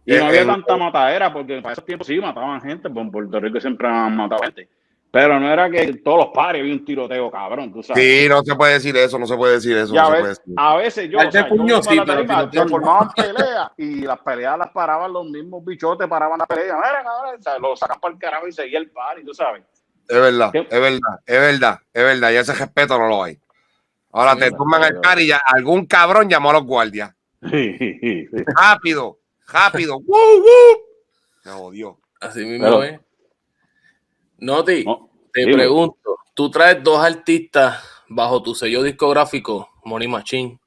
Y Eh, no había el- tanta matadera, porque para esos tiempos sí mataban gente, pues en Puerto Rico siempre han matado gente. Pero no era que en todos los pares había un tiroteo cabrón, tú sabes. Sí, no se puede decir eso, no se puede decir eso. Y a, no se puede veces, decir. a veces yo, o sea, puño, sí, la tarima, se no. formaban peleas y las peleas las paraban los mismos bichotes, paraban la pelea. Mira, cabrón, lo sacan para el carajo y seguía el party, tú sabes. Es verdad, ¿Qué? es verdad, es verdad, es verdad. Y ese respeto no lo hay. Ahora Sí, te no, tumban el pero- car y ya algún cabrón llamó a los guardias. Rápido, rápido. ¡Woo, woo! Se jodió. Así mismo Pero- es. Noti, No, te dime. pregunto, tú traes dos artistas bajo tu sello discográfico, Money Machine.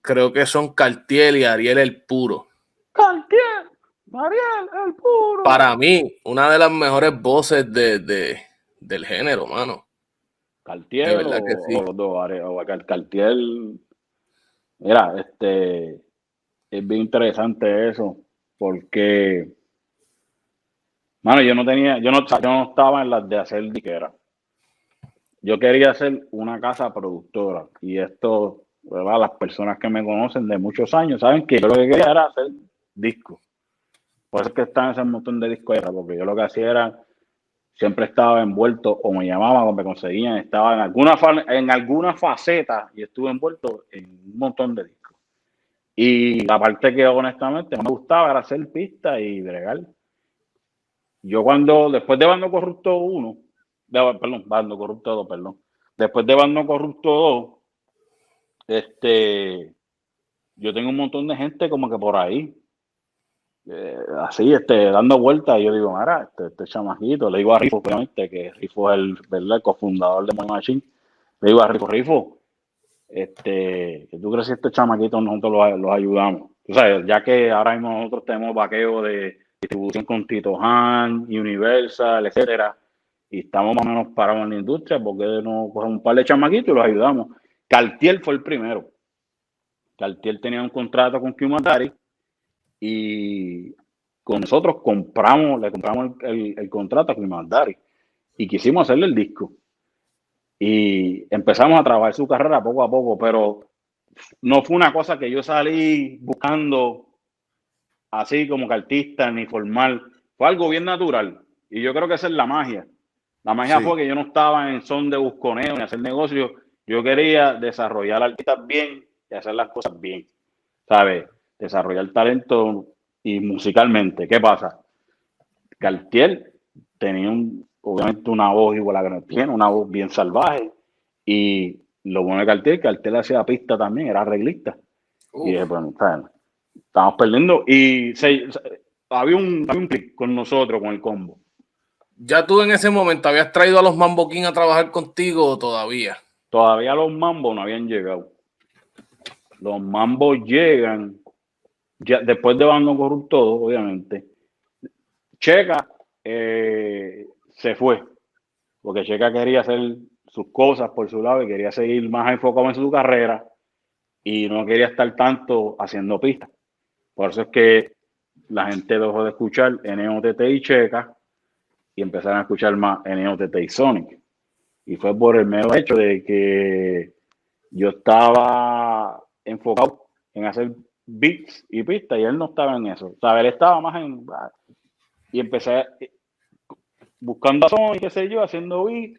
Creo que son Cartier y Ariel el Puro. Cartier, Mariel, el puro. Para mí, una de las mejores voces de, de- del género, mano. Cartier De verdad o, que sí. o los dos, Are- o Car- Cartier. Mira, este es bien interesante eso, porque, mano, yo no tenía, yo no, yo no estaba en las de hacer diquera. Yo quería hacer una casa productora y esto, ¿verdad? Las personas que me conocen de muchos años saben que yo lo que quería era hacer discos. Por eso es que están ese montón de discos, porque yo lo que hacía era siempre estaba envuelto o me llamaban o me conseguían, estaba en alguna, en alguna faceta y estuve envuelto en un montón de discos. Y la parte que honestamente me gustaba era hacer pistas y bregar. Yo cuando, después de Bando Corrupto 1, de- perdón, Bando Corrupto 2, perdón, después de Bando Corrupto 2, este, yo tengo un montón de gente como que por ahí, eh, así, este, dando vueltas, y yo digo, mira, este, este chamajito, le digo a Rifo, obviamente, que Rifo es el, ¿verdad? cofundador de Money Machine, le digo a Rifo, Rifo, este, tú crees que este chamaquito nosotros los, los ayudamos? Tú sabes, ya que ahora mismo nosotros tenemos vaqueo de distribución con Tito Han, Universal, etcétera, y estamos más o menos parados en la industria, porque no cogemos un par de chamaquitos y los ayudamos? Cartier fue el primero. Cartier tenía un contrato con Kumatari y con nosotros compramos, le compramos el, contrato a Kumatari y quisimos hacerle el disco. Y empezamos a trabajar su carrera poco a poco, pero no fue una cosa que yo salí buscando así como que artista ni formal. Fue algo bien natural. Y yo creo que esa es la magia. La magia Sí. fue que yo no estaba en son de busconeo ni hacer negocios. Yo quería desarrollar artistas bien y hacer las cosas bien. ¿Sabes? Desarrollar talento y musicalmente. ¿Qué pasa? Cartier tenía un, obviamente una voz igual a la que no tiene, una voz bien salvaje. Y lo bueno de Cartier, Cartier hacía pista también, era arreglista. Y dije, bueno, ¿sabes? Estamos perdiendo. Y se- se- había un, había un clic con nosotros, con el combo. ¿Ya tú en ese momento habías traído a los Mambo King a trabajar contigo o todavía? Todavía los mambos no habían llegado. Los mambos llegan ya después de Bando Corrupto, obviamente. Checa eh, se fue, porque Checa quería hacer sus cosas por su lado y quería seguir más enfocado en su carrera y no quería estar tanto haciendo pistas. Por eso es que la gente dejó de escuchar NOTT y Checa y empezaron a escuchar más NOTT y Sonic. Y fue por el mero hecho de que yo estaba enfocado en hacer beats y pistas y él no estaba en eso. O sea, él estaba más en... Y empecé buscando a Sony, qué sé yo, haciendo beats.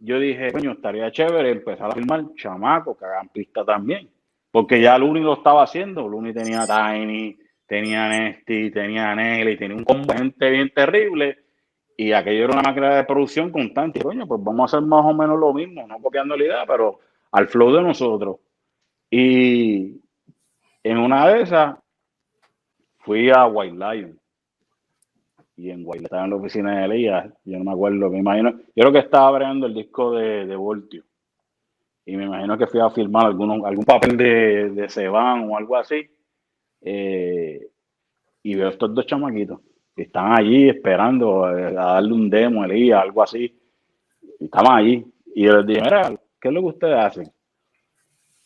Yo dije, coño, estaría chévere empezar a filmar chamacos que hagan pistas también. Porque ya Luni lo estaba haciendo. Luni tenía Tiny, tenía Nesty, tenía Nelly, tenía un gente bien terrible. Y aquello era una máquina de producción constante. Y, coño, pues vamos a hacer más o menos lo mismo, no copiando la idea, pero al flow de nosotros. Y en una de esas fui a White Lion. Y en White estaba en la oficina de Elías, yo no me acuerdo, me imagino, yo creo que estaba abriendo el disco de, de Voltio. Y me imagino que fui a firmar alguno, algún papel de, de Seban o algo así. Eh, y veo estos dos chamaquitos que están allí esperando eh, a darle un demo, Elías, algo así. Y estaban allí. Y yo les dije, mira, ¿qué es lo que ustedes hacen?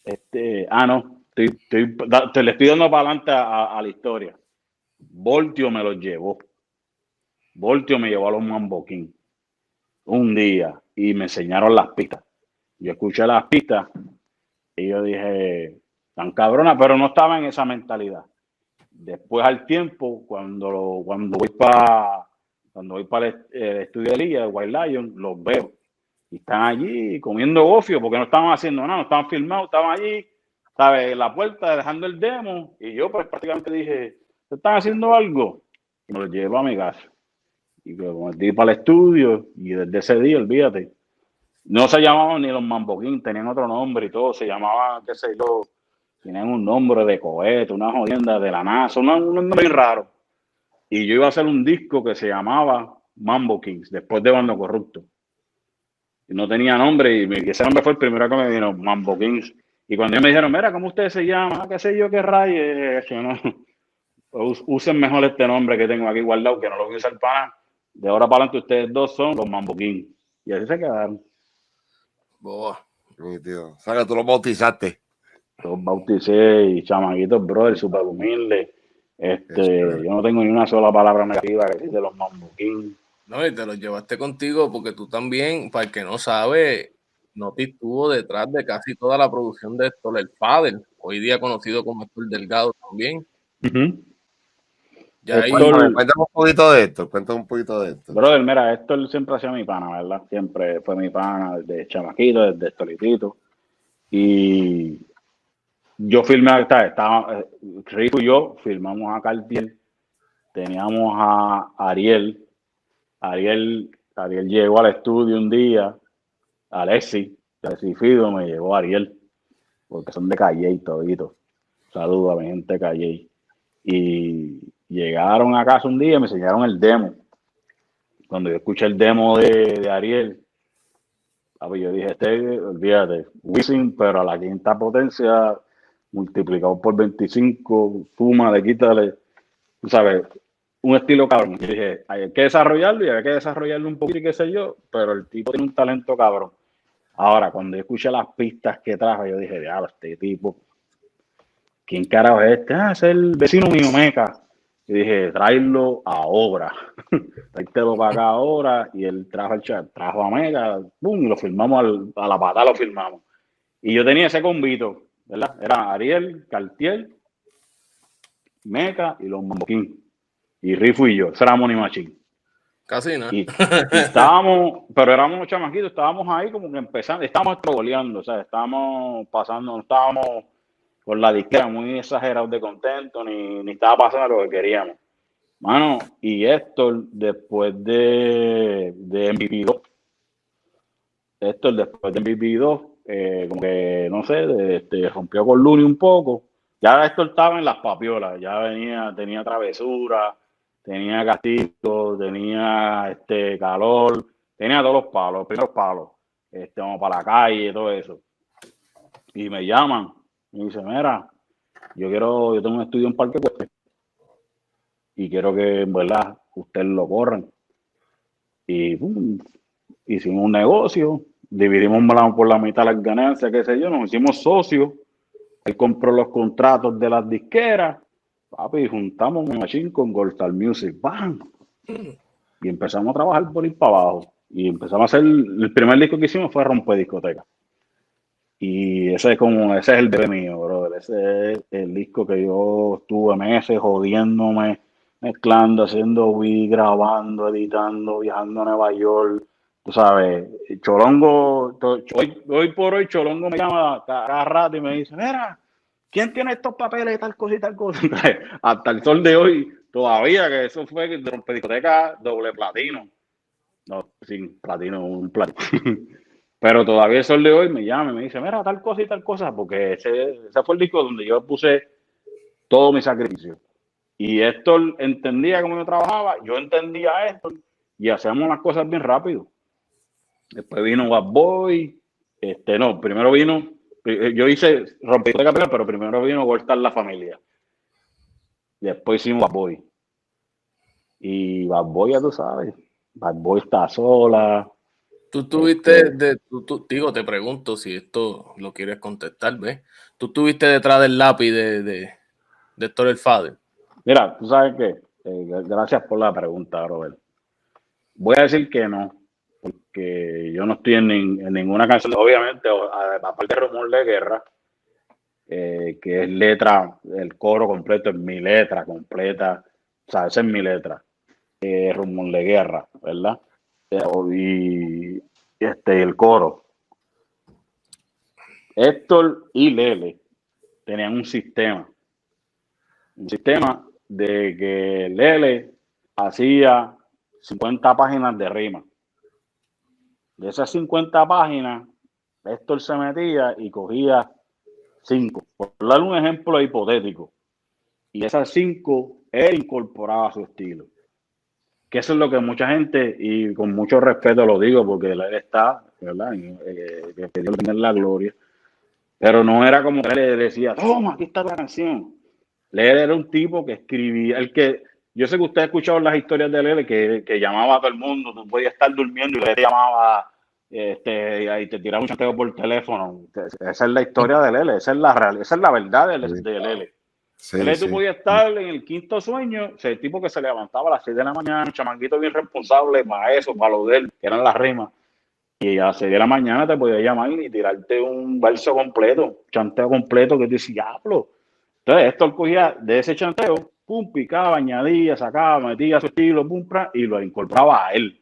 Este, ah, no, estoy, estoy- te les estoy dando para adelante a, la historia. Voltio me los llevó. Voltio me llevó a los Mambo King un día y me enseñaron las pistas. Yo escuché las pistas y yo dije, tan cabrona, pero no estaba en esa mentalidad. Después al tiempo, cuando, cuando voy para cuando voy para el, estudio de Elías, White Lion, los veo. Y están allí comiendo gofio porque no estaban haciendo nada, no estaban filmados, estaban allí, ¿sabes? En la puerta dejando el demo. Y yo pues prácticamente dije, ¿están haciendo algo? Y me lo llevo a mi casa. Y me metí para el estudio y desde ese día, olvídate, no se llamaban ni los Mamboquín, tenían otro nombre y todo, se llamaban, qué sé yo, tenían un nombre de cohete, una jodienda de la NASA, un nombre bien raro. Y yo iba a hacer un disco que se llamaba Mambo Kings, después de Bando Corrupto. Y no tenía nombre y ese nombre fue el primero que me dijeron, Mambo Kings. Y cuando ellos me dijeron, mira, ¿cómo ustedes se llaman? Ah, qué sé yo, qué rayo. No, usen mejor este nombre que tengo aquí guardado, que no lo voy a usar para De ahora para adelante ustedes dos son los Mambo Kings. Y así se quedaron. Boa. Mi tío. O sea, que tú los bautizaste. Los bauticé y chamaquitos, brother, súper humilde. Este, yo no tengo ni una sola palabra negativa que decir de los Kings. No, y te los llevaste contigo porque tú también, para el que no sabe, Noti estuvo detrás de casi toda la producción de Héctor el Padre, hoy día conocido como Héctor Delgado también. Ya ahí... Cuéntame, un poquito de esto, cuéntame un poquito de esto. Brother, mira, Héctor siempre ha sido mi pana, ¿verdad? Siempre fue mi pana desde chamaquito, desde Estolitito. Y yo filmé, estaba, eh, Rico y yo filmamos a Cartier, teníamos a Ariel, Ariel, Ariel llegó al estudio un día, Alexi, Alexi Fido me llevó a Ariel, porque son de Calle y todito. Saludos a mi gente de Calle. Y llegaron a casa un día y me enseñaron el demo. Cuando yo escuché el demo de, Ariel, yo dije, este, olvídate, Wisin, pero a la quinta potencia, multiplicado por 25, suma, de quítale, tú sabes, un estilo cabrón. Y dije, hay que desarrollarlo y hay que desarrollarlo un poquito y qué sé yo, pero el tipo tiene un talento cabrón. Ahora, cuando yo escuché las pistas que trajo, yo dije, diablo, este tipo, ¿quién carajo es este? Ah, es el vecino mío, Meca. Y dije, tráelo a obra. Tráetelo para acá ahora. Y él trajo el chat, trajo a Meca, boom, y lo filmamos a la pata, lo filmamos. Y yo tenía ese convito, ¿verdad? Era Ariel, Cartier, Meca y los Mamboquín y Rifu y yo, éramos ni machín. Casi, ¿no? Y, estábamos, pero éramos unos chamaquitos, estábamos ahí como que empezando, estábamos estrogoleando, o sea, estábamos pasando, no estábamos con la disquera muy exagerados de contento, ni, ni estaba pasando lo que queríamos. Mano, y esto después de, de MVP 2, esto después de MVP 2, eh, como que, no sé, este, rompió con Luni un poco. Ya esto estaba en las papiolas, ya venía, tenía travesura, tenía castigo, tenía este calor, tenía todos los palos, los primeros palos, este, vamos para la calle, todo eso. Y me llaman, me dicen, mira, yo quiero, yo tengo un estudio en Parque Cueste y quiero que en verdad ustedes lo corran. Y hicimos un negocio, dividimos por la mitad las ganancias, qué sé yo, nos hicimos socios. Él compró los contratos de las disqueras Papi, juntamos un machine con Goldstar Music. ¡Bam! Y empezamos a trabajar por ir para abajo. Y empezamos a hacer. El primer disco que hicimos fue Romper Discoteca. Y ese es como, ese es el bebé mío, brother. Ese es el disco que yo estuve meses jodiéndome, mezclando, haciendo Wii, grabando, editando, viajando a Nueva York. Tú sabes, Cholongo, hoy, por hoy Cholongo me llama cada rato y me dice, mira, ¿Quién tiene estos papeles y tal cosa y tal cosa? Hasta el sol de hoy, todavía que eso fue de discoteca doble platino. No, sin platino, un platino. Pero todavía el sol de hoy me llama y me dice, mira, tal cosa y tal cosa, porque ese, fue el disco donde yo puse todo mi sacrificio. Y Héctor entendía cómo yo trabajaba, yo entendía esto y hacíamos las cosas bien rápido. Después vino Bad Boy, este, no, primero vino eh, yo hice rompí de campeón, pero primero vino a cortar la familia. Después hicimos Bad Boy. Y Bad Boy, ya tú sabes, Bad Boy está sola. Tú tuviste, de, tú, digo, te pregunto si esto lo quieres contestar, ¿ves? Tú tuviste detrás del lápiz de, de, de Héctor el Fader. Mira, tú sabes que, eh, gracias por la pregunta, Robert. Voy a decir que no porque yo no estoy en, ninguna canción, obviamente, aparte de Rumor de Guerra, eh, que es letra, el coro completo es mi letra completa, o sea, esa es mi letra, eh, Rumor de Guerra, ¿verdad? Eh, y este, el coro. Héctor y Lele tenían un sistema, un sistema de que Lele hacía 50 páginas de rima de esas 50 páginas, Héctor se metía y cogía 5. Por dar un ejemplo hipotético. Y esas 5 él incorporaba su estilo. Que eso es lo que mucha gente, y con mucho respeto lo digo, porque él está, ¿verdad? Eh, que le la gloria. Pero no era como que le decía, toma, aquí está la canción. Él era un tipo que escribía, el que, yo sé que usted ha escuchado las historias de Lele, que, que llamaba a todo el mundo, tú podías estar durmiendo y le llamaba este, y te tiraba un chanteo por teléfono. Esa es la historia de Lele, esa es la esa es la verdad de, de Lele. Sí, Lele, tú podías estar en el quinto sueño, o el tipo que se levantaba a las 6 de la mañana, un chamanguito bien responsable, para eso, para lo de él, que eran las rimas. Y a las 6 de la mañana te podía llamar y tirarte un verso completo, chanteo completo, que te decía, diablo. Entonces, esto cogía de ese chanteo, pum, picaba, añadía, sacaba, metía su estilo, pum, y lo incorporaba a él.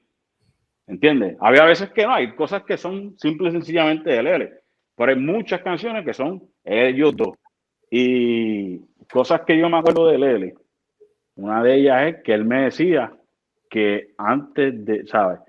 ¿Entiendes? Había veces que no, hay cosas que son simple y sencillamente de Lele, pero hay muchas canciones que son ellos dos. Y cosas que yo me acuerdo de Lele, una de ellas es que él me decía que antes de, ¿sabes?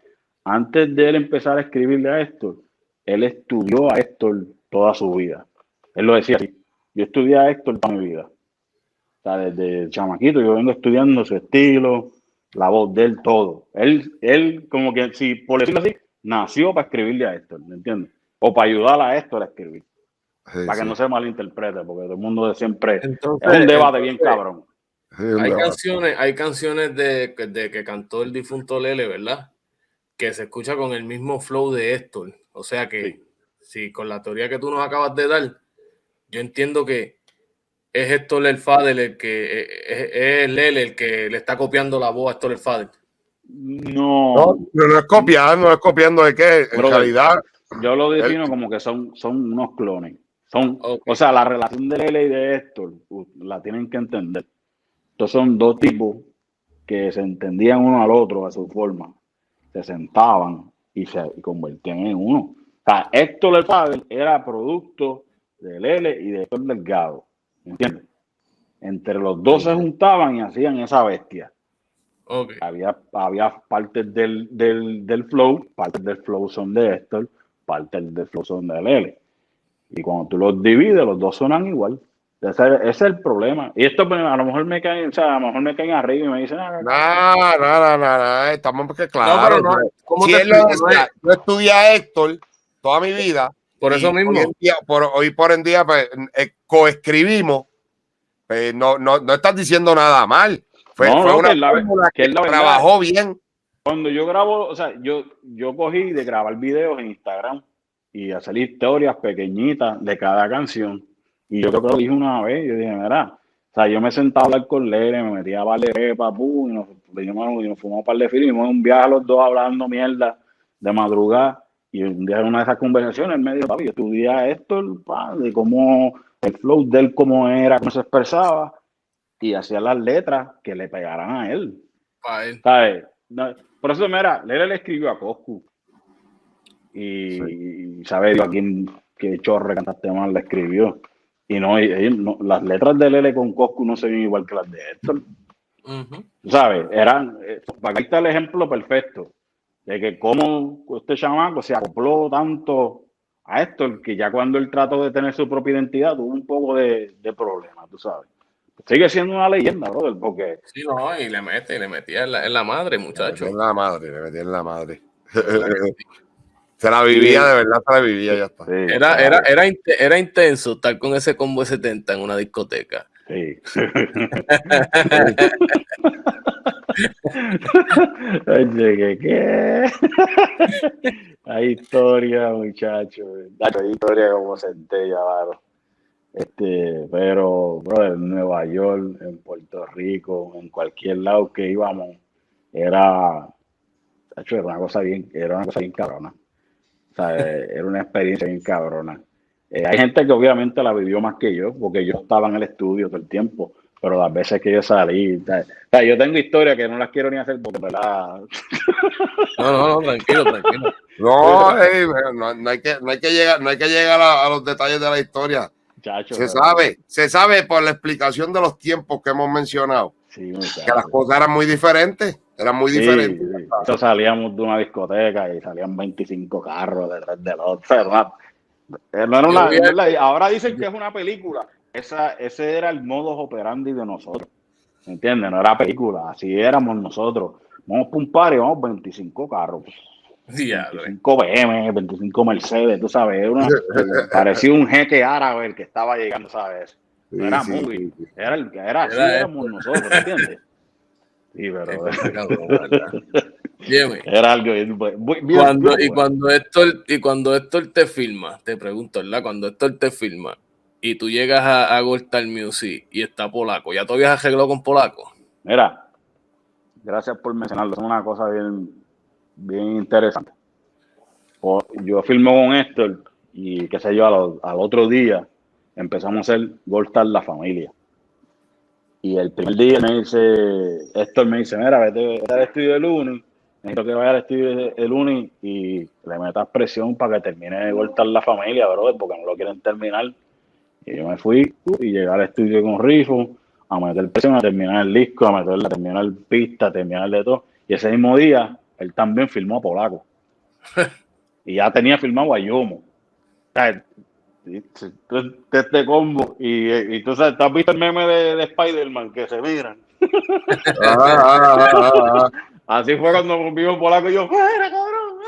Antes de él empezar a escribirle a Héctor, él estudió a Héctor toda su vida. Él lo decía así, yo estudié a Héctor toda mi vida. O sea, desde chamaquito yo vengo estudiando su estilo, la voz de él, todo. Él, él como que, si por decirlo así, nació para escribirle a Héctor, ¿me entiendes? O para ayudar a Héctor a escribir. Para que no se malinterprete, porque todo el mundo de siempre es un debate bien cabrón. hay canciones, hay canciones de, de, que cantó el difunto Lele, ¿verdad? Que se escucha con el mismo flow de Héctor. O sea que, si con la teoría que tú nos acabas de dar, yo entiendo que es Héctor el Fadel el que es, Lele el que le está copiando la voz a Héctor el Fadel. No. no. No, es copiando, no es copiando de qué, en realidad. Yo lo defino como que son, son unos clones. Son, O sea, la relación de Lele y de Héctor la tienen que entender. Estos son dos tipos que se entendían uno al otro a su forma. Se sentaban y se convertían en uno. O sea, Héctor el Fadel era producto de Lele y de Héctor Delgado ¿Entiendes? Entre los dos se juntaban y hacían esa bestia. Había, había partes del, del, flow, partes del flow son de Héctor, partes del flow son de Lele. Y cuando tú los divides, los dos sonan igual. Ese, es el problema. Y esto pues, a lo mejor me caen, o sea, a lo mejor me caen arriba y me dicen, ah, no, no, no, no, estamos porque claro. No, no, si él lo yo estudié a Héctor toda mi vida. Por eso mismo. Hoy, por, en día, pues, eh, coescribimos, pues, no, no, no estás diciendo nada mal. Fue, una que, él trabajó bien. Cuando yo grabo, o sea, yo, yo cogí de grabar videos en Instagram y hacer historias pequeñitas de cada canción. Y yo creo que lo dije una vez, yo dije, mira, o sea, yo me sentaba a hablar con Lere, me metía a de pepa, y nos, y nos fumamos par de film, un viaje a los dos hablando mierda de madrugada. Y un día en una de esas conversaciones me dijo, papi, yo estudié esto, de cómo el flow de él, cómo era, cómo se expresaba, y hacía las letras que le pegaran a él. ¿Sabes? por eso, mira, Lele le escribió a Coscu. Y, sabe a quién qué chorre cantaste mal le escribió. Y no, las letras de Lele con Coscu no se ven igual que las de Héctor. ¿Sabes? Eran, eh, ahí está el ejemplo perfecto de que como este chamaco se acopló tanto a esto, que ya cuando él trató de tener su propia identidad tuvo un poco de, de problema, tú sabes. Sigue siendo una leyenda, brother, porque... Sí, no, y le mete, y le metía en la, en la madre, muchacho. En la madre, le metía en la madre. Se la vivía, de verdad se la vivía, ya está. era, era, era, era intenso estar con ese combo de 70 en una discoteca. Sí. Oye, ¿qué? Hay historia, muchachos. Hay historia como centella, claro. Este, pero, bro, en Nueva York, en Puerto Rico, en cualquier lado que íbamos, era, era una cosa bien, era una cosa bien cabrona. O sea, era una experiencia bien cabrona. Eh, hay gente que obviamente la vivió más que yo, porque yo estaba en el estudio todo el tiempo, pero las veces que yo salí, o sea, yo tengo historias que no las quiero ni hacer porque, ¿verdad? No, no, no, tranquilo, tranquilo. No, no, hay que, no hay que llegar, no hay que llegar a, los detalles de la historia. se sabe, se sabe por la explicación de los tiempos que hemos mencionado. que las cosas eran muy diferentes, eran muy diferentes. salíamos de una discoteca y salían 25 carros detrás del otro, eh, ahora dicen que es una película. Esa, ese era el modus operandi de nosotros. ¿Entiendes? No era película, así éramos nosotros. vamos para un par y vamos 25 carros. Diablo. 25 BM, 25 Mercedes, tú sabes, una, parecía un jeque árabe el que estaba llegando, ¿sabes? No Sí, era sí, movie, sí, sí. era, el, era así, Era éramos nosotros, ¿entiendes? Era algo bien, bien- bien- cuando, y cuando Héctor, y cuando Héctor te filma, te pregunto, ¿verdad? Cuando Héctor te filma y tú llegas a, a Goldstar Music y está polaco, ¿ya tú habías arreglado con polaco? Mira, gracias por mencionarlo. Es una cosa bien, bien interesante. Yo filmo con Héctor y qué sé yo, al, al otro día empezamos a hacer Goldstar la familia. Y el primer día me dice, Héctor me dice, mira, vete, vete al estudio de Luni, necesito que vaya al estudio de, de Luni y le metas presión para que termine de Goldstar la familia, brother, porque no lo quieren terminar. Y yo me fui y llegué al estudio con Rifo a meter presión, a terminar el disco, a meter, a terminar pista, a terminar de todo. Y ese mismo día, él también filmó a Polaco. y ya tenía filmado a Yomo. O sea, de este combo. Y, y tú sabes, ¿tú has visto el meme de, de Spider-Man que se miran? Ah, ah, ah, Así fue cuando vimos Polaco y yo, ¡fuera, cabrón!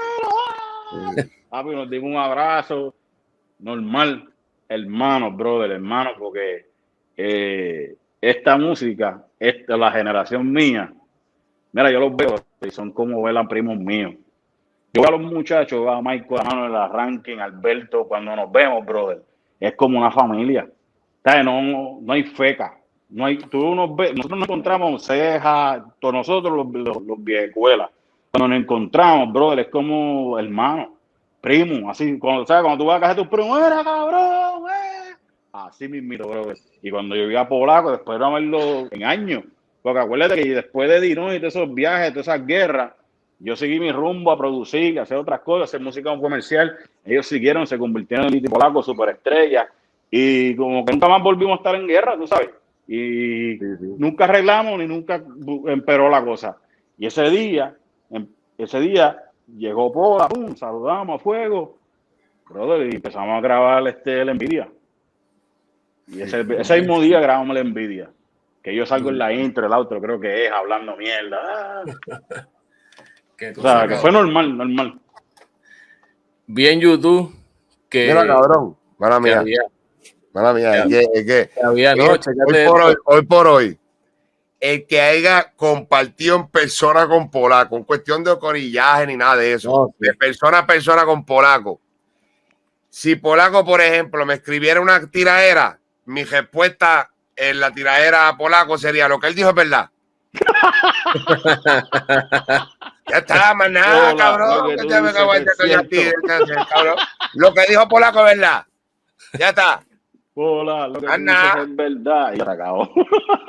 ¡fuera! Papi, nos dimos un abrazo normal, hermanos, brother, hermanos, porque eh, esta música, esta, la generación mía, mira, yo los veo y son como velan primos míos. Yo a los muchachos, a Michael, a Manuel, a Rankin, Alberto, cuando nos vemos, brother, es como una familia. No, no hay feca. No hay, tú nos nosotros nos encontramos cejas, todos nosotros los, los, viejuelas. Cuando nos encontramos, brother, es como hermano, primo, así, cuando, ¿sabes? cuando tú vas a casa de tus primos, ¡era cabrón! eh". Así mismito, brother. Y cuando yo vi a Polaco, después de verlo en años, porque acuérdate que después de Dino y de esos viajes, de esas guerras, yo seguí mi rumbo a producir, a hacer otras cosas, hacer música comercial. Ellos siguieron, se convirtieron en Liti Polaco, superestrella. Y como que nunca más volvimos a estar en guerra, tú sabes. Y Sí, sí. nunca arreglamos ni nunca empeoró la cosa. Y ese día, em- ese día llegó Pola, pum, saludamos a fuego, brother, y empezamos a grabar este la envidia. Y ese, ese mismo día grabamos la envidia. Que yo salgo en la intro, el outro, creo que es hablando mierda. Que tú o sea, que sacas- fue normal, normal. Vi en YouTube que, Mira, cabrón. Mala mía, mala mía. Que, es que- que había, no, hoy, por hoy, hoy por hoy, el que haya compartido en persona con polaco, en cuestión de corillaje ni nada de eso, No, de persona a persona con polaco. Si polaco, por ejemplo, me escribiera una tiradera, mi respuesta en la tiradera a polaco sería: lo que él dijo es verdad. ya está, Hola, cabrón. lo que me cabrón. Lo dijo polaco es verdad. Ya está. Hola, lo que dices es verdad. Y se acabó.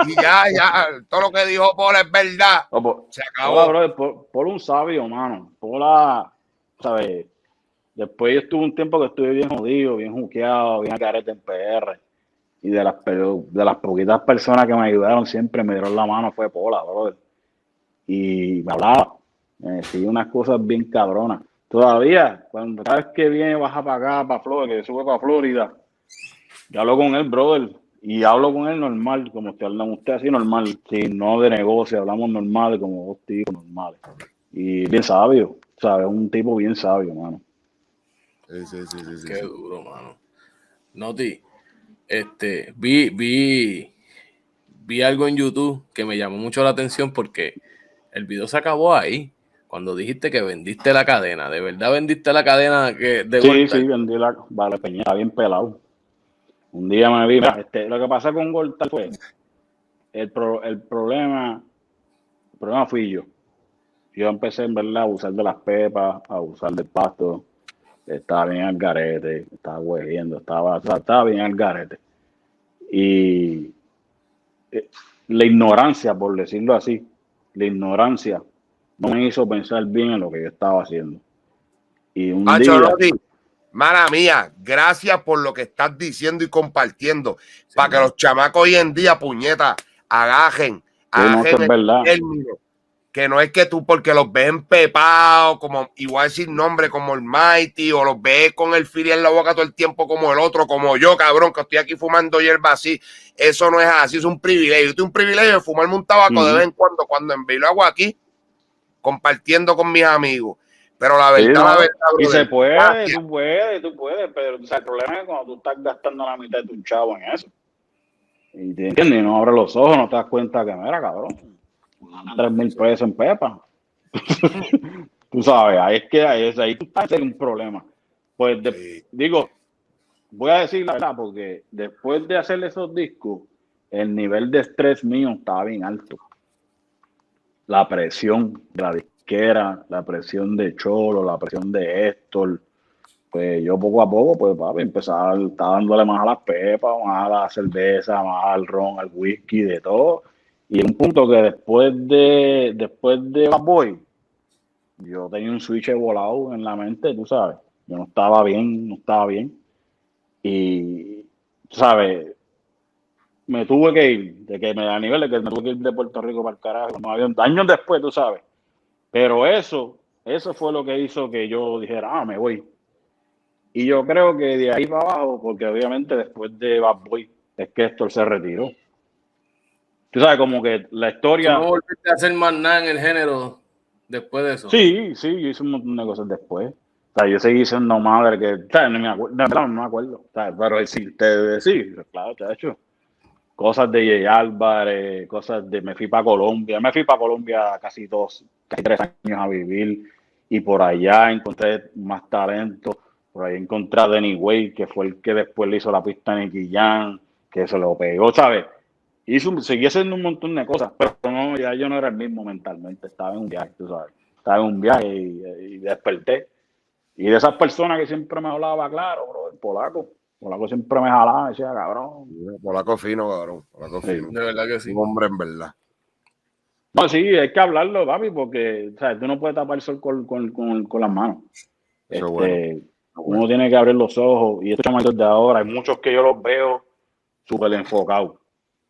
Y ya, ya, todo lo que dijo Pola es verdad. No, pues, Se Pola, acabó. Pola un sabio, mano. Pola, ¿sabes? Después yo estuve un tiempo que estuve bien jodido, bien juqueado, bien a careta en PR. Y de las, de las poquitas personas que me ayudaron siempre, me dieron la mano, fue Pola, brother. Y me hablaba, me decía unas cosas bien cabronas. Todavía, cuando cada vez que viene, baja para acá, para Florida, que sube para Florida, yo hablo con él, brother, y hablo con él normal, como te hablan usted así normal, sin no de negocio, hablamos normal, como dos tipos normales. Y bien sabio, ¿sabes? Un tipo bien sabio, mano. Sí, sí, sí, sí, sí, Qué sí. duro, mano. Noti, este, vi, vi, vi algo en YouTube que me llamó mucho la atención porque el video se acabó ahí. Cuando dijiste que vendiste la cadena, ¿de verdad vendiste la cadena que de Sí, sí, vendí la Vale Peña, bien pelado. Un día me vi, este, lo que pasa con Gortal fue, el, pro- el problema, el problema fui yo. Yo empecé en verdad a abusar de las pepas, a abusar del pasto, estaba bien al garete, estaba hueviendo, estaba, estaba bien al garete. Y eh, la ignorancia, por decirlo así, la ignorancia no me hizo pensar bien en lo que yo estaba haciendo. Y un Macho, día, Lodi, mala mía, gracias por lo que estás diciendo y compartiendo. para que los chamacos hoy en día, puñeta, agajen, Sí, no, agajen eso es el verdad. término. Que no es que tú, porque los ves empepados, como igual sin nombre, como el Mighty, o los ves con el fili en la boca todo el tiempo, como el otro, como yo, cabrón, que estoy aquí fumando hierba así. Eso no es así, es un privilegio. Yo tengo un privilegio de fumarme un tabaco de vez en cuando, cuando en lo hago aquí. Compartiendo con mis amigos. Pero la verdad, Sí, la verdad, y brother, se puede, gracias. tú puedes, tú puedes, pero o sea, el problema es cuando tú estás gastando la mitad de tu chavo en eso. Y te entiendes, y no abres los ojos, no te das cuenta que, mira, cabrón, tres mil pesos en Pepa. tú sabes, ahí es que ahí, es, ahí tú estás en un problema. Pues de- Sí. digo, voy a decir la verdad, porque después de hacer esos discos, el nivel de estrés mío estaba bien alto. La presión de la disquera, la presión de Cholo, la presión de Héctor. Pues yo poco a poco, pues papi, empezaba, estaba dándole más a las pepas, más a la cerveza, más al ron, al whisky, de todo. Y un punto que después de después de Bad Boy, yo tenía un switch volado en la mente, tú sabes. Yo no estaba bien, no estaba bien. Y, tú sabes, me tuve que ir, de que me a nivel de que me tuve que ir de Puerto Rico para el carajo, no había años después, tú sabes. Pero eso, eso fue lo que hizo que yo dijera, ah, me voy. Y yo creo que de ahí para abajo, porque obviamente después de Bad Boy es que Héctor se retiró. Tú sabes, como que la ¿Tú historia. no volviste a hacer más nada en el género después de eso? Sí, sí, yo hice un montón de cosas después. O sea, yo seguí siendo madre que, o sea, no me acuerdo, no me acuerdo. O sea, pero sí, te decir, claro, te he hecho. Cosas de Jay Álvarez, cosas de, me fui para Colombia, me fui para Colombia casi dos, casi tres años a vivir y por allá encontré más talento. Por ahí encontré a Danny Way, que fue el que después le hizo la pista a Nicky Jam, que se lo pegó, ¿sabes? Hizo, seguí haciendo un montón de cosas, pero no, ya yo no era el mismo mentalmente, estaba en un viaje, tú sabes. Estaba en un viaje y, y desperté. Y de esas personas que siempre me hablaba, claro, bro, el polaco. Polaco siempre me jalaba, decía, cabrón. Polaco fino, cabrón. Polaco Sí. fino. De verdad que sí. Un hombre en verdad. No, sí, hay que hablarlo, papi, porque o sea, tú no puedes tapar el sol con, con, con, con las manos. Eso es Este, bueno. Uno tiene que abrir los ojos. Y estos chamacos de ahora, hay muchos que yo los veo súper enfocados.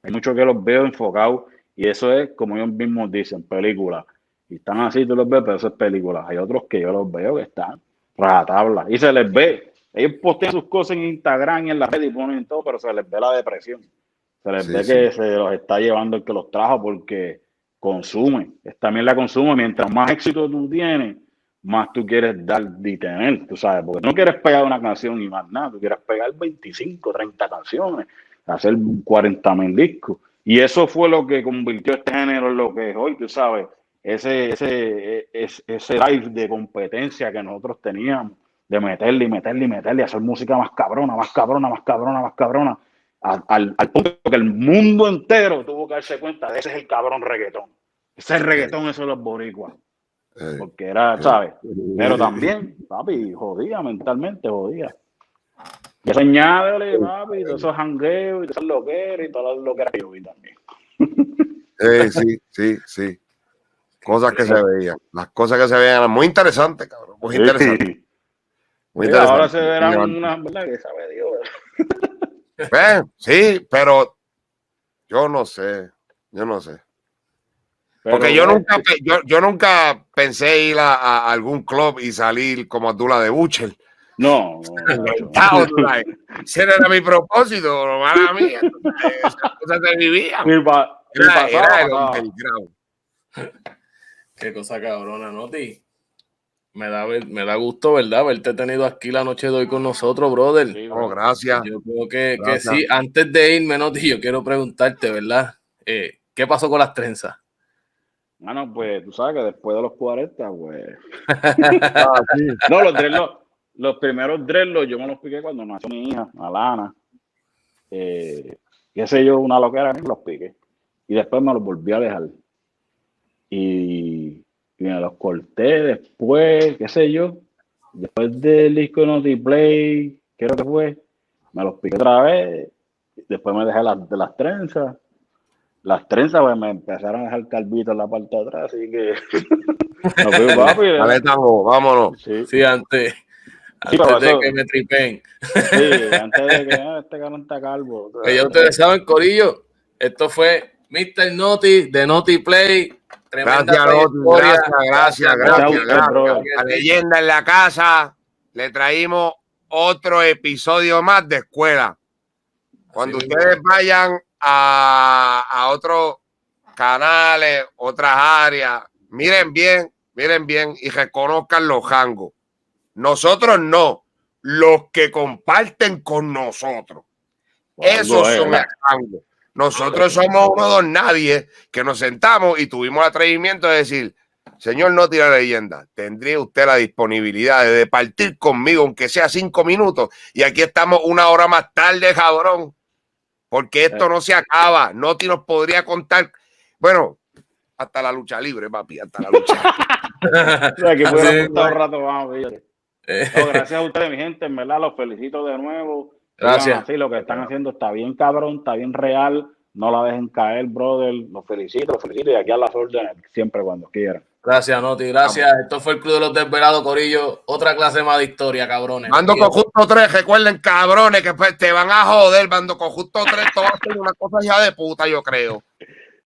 Hay muchos que los veo enfocados. Y eso es, como ellos mismos dicen, película. Y están así, tú los ves, pero eso es película. Hay otros que yo los veo que están rajatabla. Y se les ve. Ellos postean sus cosas en Instagram en la red y ponen todo, pero se les ve la depresión. Se les Sí, ve sí. que se los está llevando el que los trajo porque consume. También la consume. Mientras más éxito tú tienes, más tú quieres dar y tener, tú sabes, porque no quieres pegar una canción y más nada, tú quieres pegar 25, 30 canciones, hacer 40 mil discos. Y eso fue lo que convirtió este género en lo que es hoy, tú sabes, ese, ese, ese, ese drive de competencia que nosotros teníamos, de meterle y meterle y meterle, hacer música más cabrona, más cabrona, más cabrona, más cabrona, al, al, al punto que el mundo entero tuvo que darse cuenta de ese es el cabrón reggaetón. Ese es el reggaetón, eso es los boricuas. Porque era, ¿sabes? Pero también, papi, jodía mentalmente, jodía. Y eso añádele, papi, todos esos jangueos y todas esas loqueras y todas las loqueras que yo vi también. eh, sí, sí, sí. Cosas que se veían. Las cosas que se veían eran muy interesantes, cabrón. Muy interesantes. Sí. Ahora se verán unas, ¿verdad? Que sabe Dios. Sí, pero yo no sé, yo no sé. Porque yo nunca, yo, yo nunca pensé ir a, a algún club y salir como Abdullah de Butcher. No, no, no, no. Ese no era mi propósito, no mala mía. Esas cosas se vivían. Era, el underground. Qué cosa cabrona, Noti. Me da, me da gusto, ¿verdad? Verte tenido aquí la noche de hoy con nosotros, brother. Sí, Oh, gracias. Yo creo que, que sí. Antes de irme, Noti, yo quiero preguntarte, ¿verdad? Eh, ¿Qué pasó con las trenzas? Bueno, pues tú sabes que después de los 40, pues. Ah, sí. No, los dreadlocks, los primeros dreadlocks yo me los piqué cuando nació mi hija, Alana. Eh, qué sé yo, una loquera, me los piqué. Y después me los volví a dejar. Y, y me los corté después, qué sé yo. Después del disco de Naughty Play, creo que fue, me los piqué otra vez. Después me dejé las, de las trenzas. Las trenzas pues, me empezaron a dejar calvito en la parte de atrás, así que... no fui papi, Dale, tango, vámonos. sí. Sí, antes, antes de eso- que me tripen. Sí, antes de que ah, este cabrón está calvo. Que ya ustedes saben, Corillo, esto fue Mr. Noti de Noti Play. Tremenda Gracias, gracias, gracias, Gracias. La leyenda en la casa. Le traímos otro episodio más de escuela. Cuando ustedes vayan a, a otros canales, otras áreas, miren bien miren bien y reconozcan los jangos. Nosotros no, los que comparten con nosotros. Esos son los jangos. Nosotros somos uno de nadie que nos sentamos y tuvimos el atrevimiento de decir, señor no tira leyenda, tendría usted la disponibilidad de partir conmigo, aunque sea cinco minutos, y aquí estamos una hora más tarde, cabrón, porque esto no se acaba, no te nos podría contar, bueno, hasta la lucha libre, papi, hasta la lucha. Rato, vamos, gracias a ustedes, mi gente, en verdad los felicito de nuevo. Gracias. Sí, lo que están haciendo está bien cabrón, está bien real. No la dejen caer, brother. Los felicito, los felicito y aquí a las órdenes siempre cuando quieran. Gracias, Noti. Gracias. Esto fue el Club de los Desvelados, Corillo. Otra clase más de historia, cabrones. Mando con justo tres, recuerden, cabrones, que pues te van a joder. Mando con justo tres, todo va a ser una cosa ya de puta, yo creo.